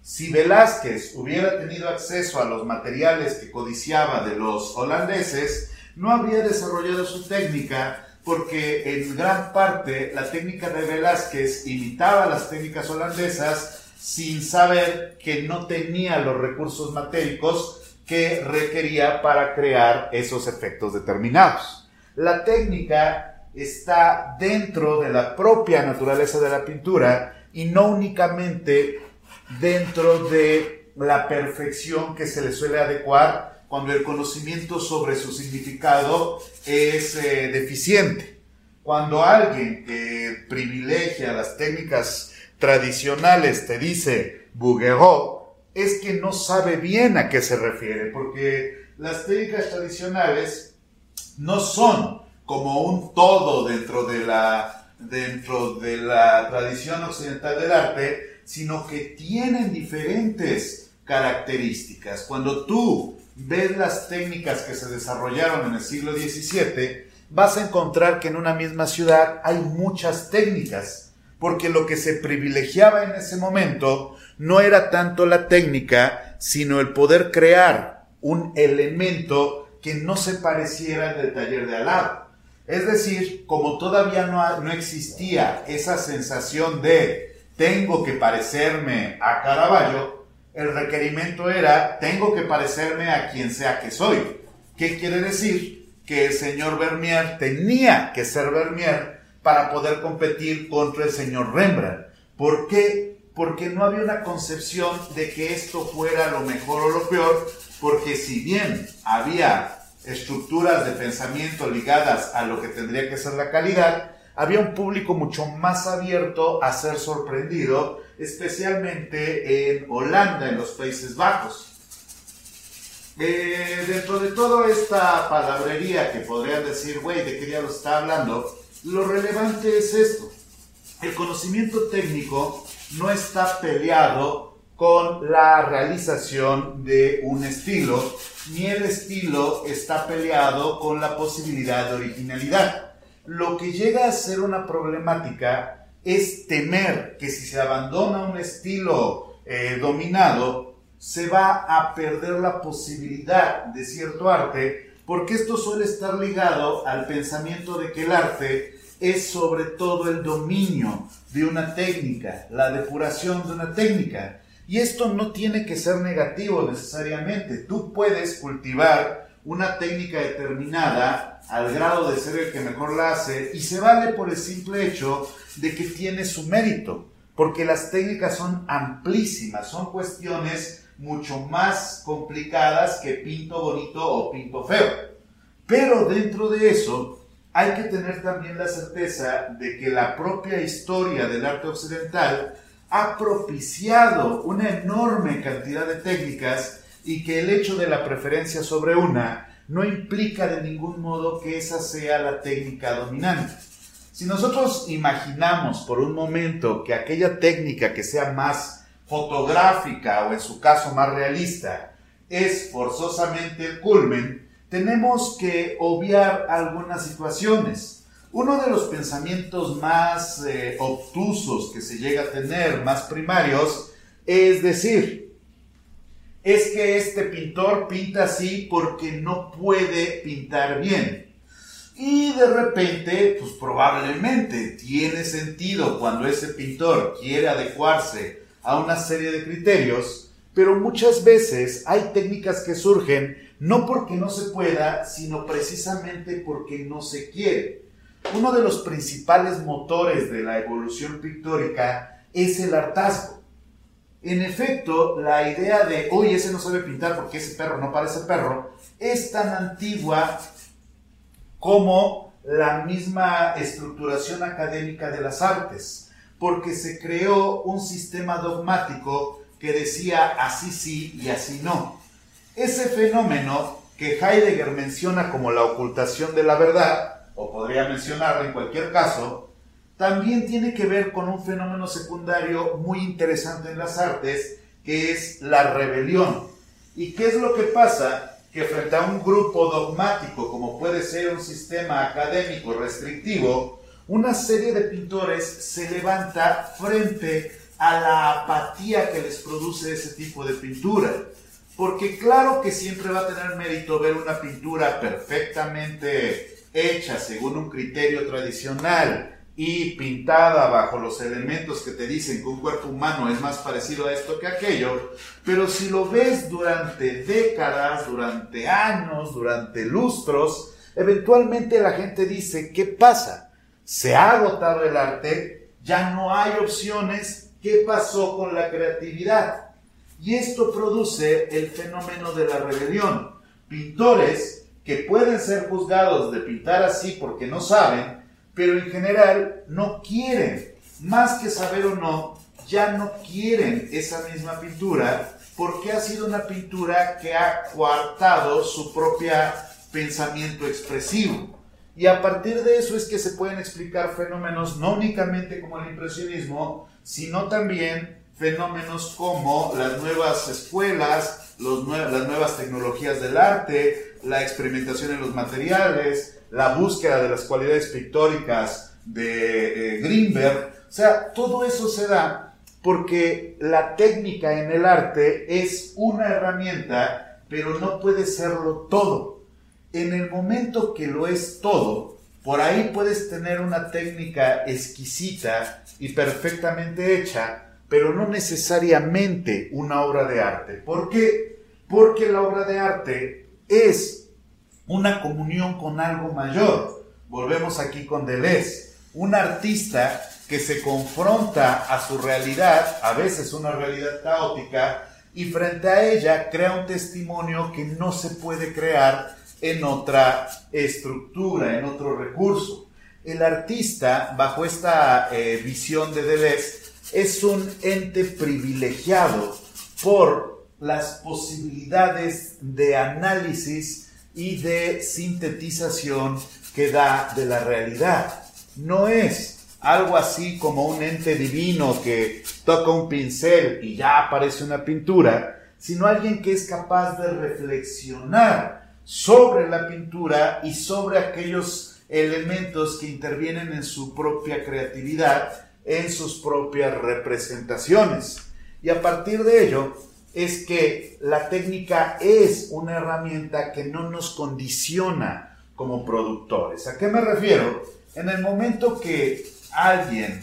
Si Velázquez hubiera tenido acceso a los materiales que codiciaba de los holandeses, no habría desarrollado su técnica porque en gran parte la técnica de Velázquez imitaba las técnicas holandesas sin saber que no tenía los recursos matéricos que requería para crear esos efectos determinados. La técnica está dentro de la propia naturaleza de la pintura y no únicamente dentro de la perfección que se le suele adecuar cuando el conocimiento sobre su significado es eh, deficiente. Cuando alguien que privilegia las técnicas tradicionales te dice Bouguereau, es que no sabe bien a qué se refiere, porque las técnicas tradicionales no son como un todo dentro de la, dentro de la tradición occidental del arte, sino que tienen diferentes características. Cuando tú ves las técnicas que se desarrollaron en el siglo XVII, vas a encontrar que en una misma ciudad hay muchas técnicas, porque lo que se privilegiaba en ese momento no era tanto la técnica, sino el poder crear un elemento que no se pareciera del taller de al lado. Es decir, como todavía no, no existía esa sensación de tengo que parecerme a Caravaggio, el requerimiento era tengo que parecerme a quien sea que soy. ¿Qué quiere decir? Que el señor Vermeer tenía que ser Vermeer para poder competir contra el señor Rembrandt. ¿Por qué? porque no había una concepción de que esto fuera lo mejor o lo peor, porque si bien había estructuras de pensamiento ligadas a lo que tendría que ser la calidad, había un público mucho más abierto a ser sorprendido, especialmente en Holanda, en los Países Bajos. Eh, dentro de toda esta palabrería que podrían decir, güey, ¿de qué diablos está hablando? Lo relevante es esto. El conocimiento técnico no está peleado con la realización de un estilo, ni el estilo está peleado con la posibilidad de originalidad. Lo que llega a ser una problemática es temer que si se abandona un estilo eh, dominado, se va a perder la posibilidad de cierto arte, porque esto suele estar ligado al pensamiento de que el arte es sobre todo el dominio de una técnica, la depuración de una técnica. Y esto no tiene que ser negativo necesariamente. Tú puedes cultivar una técnica determinada al grado de ser el que mejor la hace y se vale por el simple hecho de que tiene su mérito, porque las técnicas son amplísimas, son cuestiones mucho más complicadas que pinto bonito o pinto feo. Pero dentro de eso hay que tener también la certeza de que la propia historia del arte occidental ha propiciado una enorme cantidad de técnicas y que el hecho de la preferencia sobre una no implica de ningún modo que esa sea la técnica dominante. Si nosotros imaginamos por un momento que aquella técnica que sea más fotográfica o en su caso más realista es forzosamente el culmen, tenemos que obviar algunas situaciones. Uno de los pensamientos más eh, obtusos que se llega a tener, más primarios, es decir, es que este pintor pinta así porque no puede pintar bien. Y de repente, pues probablemente tiene sentido cuando ese pintor quiere adecuarse a una serie de criterios, pero muchas veces hay técnicas que surgen no porque no se pueda, sino precisamente porque no se quiere. Uno de los principales motores de la evolución pictórica es el hartazgo. En efecto, la idea de, oye, ese no sabe pintar porque ese perro no parece perro, es tan antigua como la misma estructuración académica de las artes, porque se creó un sistema dogmático que decía así sí y así no. Ese fenómeno que Heidegger menciona como la ocultación de la verdad, o podría mencionarlo en cualquier caso, también tiene que ver con un fenómeno secundario muy interesante en las artes, que es la rebelión. ¿Y qué es lo que pasa? Que frente a un grupo dogmático, como puede ser un sistema académico restrictivo, una serie de pintores se levanta frente a la apatía que les produce ese tipo de pintura. Porque claro que siempre va a tener mérito ver una pintura perfectamente hecha según un criterio tradicional y pintada bajo los elementos que te dicen que un cuerpo humano es más parecido a esto que aquello, pero si lo ves durante décadas, durante años, durante lustros, eventualmente la gente dice, ¿qué pasa? Se ha agotado el arte, ya no hay opciones, ¿qué pasó con la creatividad? Y esto produce el fenómeno de la rebelión. Pintores que pueden ser juzgados de pintar así porque no saben, pero en general no quieren, más que saber o no, ya no quieren esa misma pintura porque ha sido una pintura que ha coartado su propia pensamiento expresivo. Y a partir de eso es que se pueden explicar fenómenos no únicamente como el impresionismo, sino también fenómenos como las nuevas escuelas, las nuevas tecnologías del arte, la experimentación en los materiales, la búsqueda de las cualidades pictóricas de eh, Greenberg. O sea, todo eso se da porque la técnica en el arte es una herramienta, pero no puede serlo todo. En el momento que lo es todo, por ahí puedes tener una técnica exquisita y perfectamente hecha, pero no necesariamente una obra de arte. ¿Por qué? Porque la obra de arte es una comunión con algo mayor. Volvemos aquí con Deleuze, un artista que se confronta a su realidad, a veces una realidad caótica, y frente a ella crea un testimonio que no se puede crear en otra estructura, en otro recurso. El artista, bajo esta eh, visión de Deleuze, es un ente privilegiado por las posibilidades de análisis y de sintetización que da de la realidad. No es algo así como un ente divino que toca un pincel y ya aparece una pintura, sino alguien que es capaz de reflexionar sobre la pintura y sobre aquellos elementos que intervienen en su propia creatividad en sus propias representaciones. Y a partir de ello es que la técnica es una herramienta que no nos condiciona como productores. ¿A qué me refiero? En el momento que alguien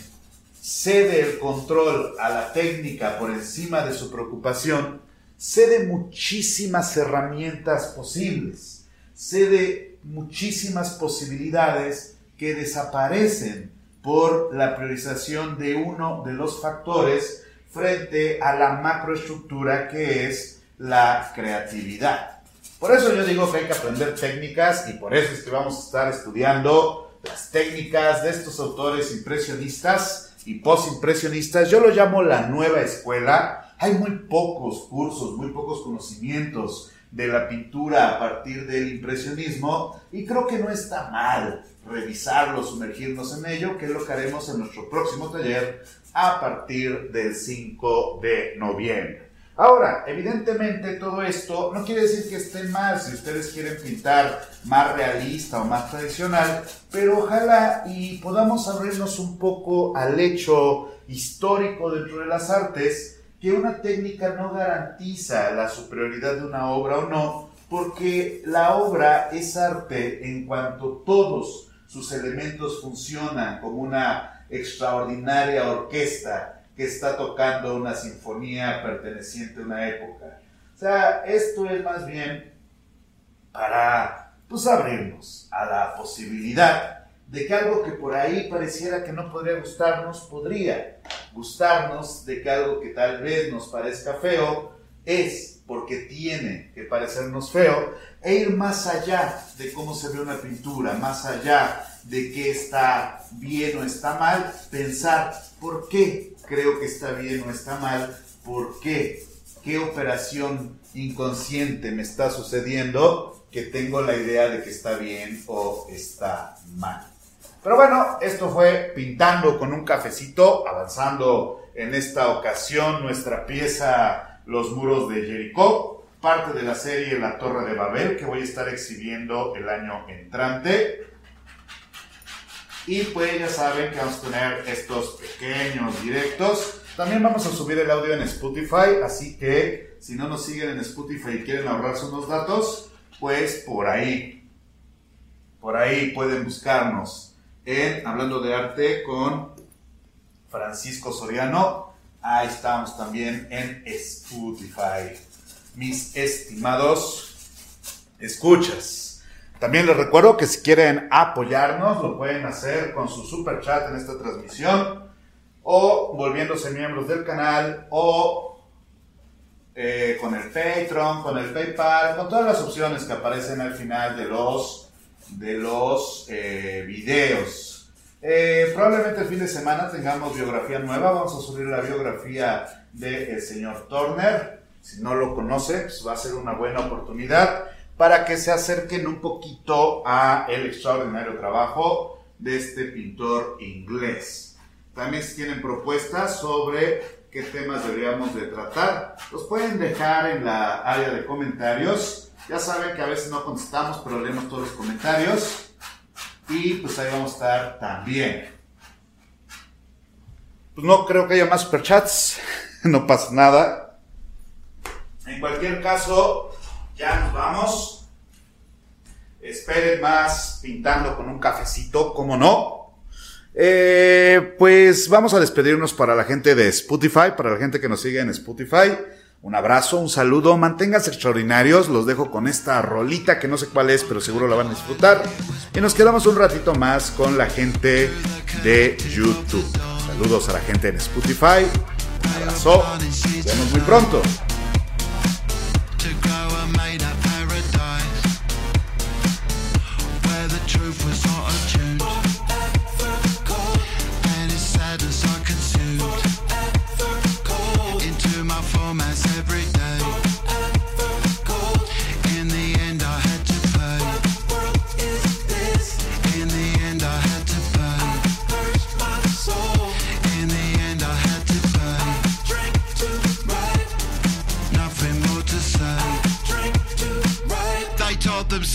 cede el control a la técnica por encima de su preocupación, cede muchísimas herramientas posibles, cede muchísimas posibilidades que desaparecen por la priorización de uno de los factores frente a la macroestructura que es la creatividad. Por eso yo digo que hay que aprender técnicas y por eso es que vamos a estar estudiando las técnicas de estos autores impresionistas y postimpresionistas. Yo lo llamo la nueva escuela. Hay muy pocos cursos, muy pocos conocimientos de la pintura a partir del impresionismo y creo que no está mal revisarlo, sumergirnos en ello, que es lo que haremos en nuestro próximo taller a partir del 5 de noviembre. Ahora, evidentemente todo esto no quiere decir que esté mal si ustedes quieren pintar más realista o más tradicional, pero ojalá y podamos abrirnos un poco al hecho histórico dentro de las artes, que una técnica no garantiza la superioridad de una obra o no, porque la obra es arte en cuanto todos sus elementos funcionan como una extraordinaria orquesta que está tocando una sinfonía perteneciente a una época. O sea, esto es más bien para pues abrirnos a la posibilidad de que algo que por ahí pareciera que no podría gustarnos, podría gustarnos, de que algo que tal vez nos parezca feo, es porque tiene que parecernos feo, e ir más allá de cómo se ve una pintura, más allá de qué está bien o está mal, pensar por qué creo que está bien o está mal, por qué, qué operación inconsciente me está sucediendo que tengo la idea de que está bien o está mal. Pero bueno, esto fue pintando con un cafecito, avanzando en esta ocasión nuestra pieza Los muros de Jericó, parte de la serie La Torre de Babel que voy a estar exhibiendo el año entrante. Y pues ya saben que vamos a tener estos pequeños directos. También vamos a subir el audio en Spotify, así que si no nos siguen en Spotify y quieren ahorrarse unos datos, pues por ahí, por ahí pueden buscarnos en Hablando de Arte con Francisco Soriano. Ahí estamos también en Spotify. Mis estimados escuchas. También les recuerdo que si quieren apoyarnos, lo pueden hacer con su super chat en esta transmisión o volviéndose miembros del canal o eh, con el Patreon, con el PayPal, con todas las opciones que aparecen al final de los de los eh, videos. Eh, probablemente el fin de semana tengamos biografía nueva. Vamos a subir la biografía del señor Turner. Si no lo conoce, pues va a ser una buena oportunidad para que se acerquen un poquito a el extraordinario trabajo de este pintor inglés. También si tienen propuestas sobre qué temas deberíamos de tratar, los pueden dejar en la área de comentarios ya saben que a veces no contestamos, pero leemos todos los comentarios. Y pues ahí vamos a estar también. Pues no creo que haya más superchats. no pasa nada. En cualquier caso, ya nos vamos. Esperen más pintando con un cafecito, como no. Eh, pues vamos a despedirnos para la gente de Spotify, para la gente que nos sigue en Spotify. Un abrazo, un saludo, manténganse extraordinarios, los dejo con esta rolita que no sé cuál es, pero seguro la van a disfrutar. Y nos quedamos un ratito más con la gente de YouTube. Saludos a la gente en Spotify. Un abrazo, nos vemos muy pronto.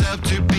up to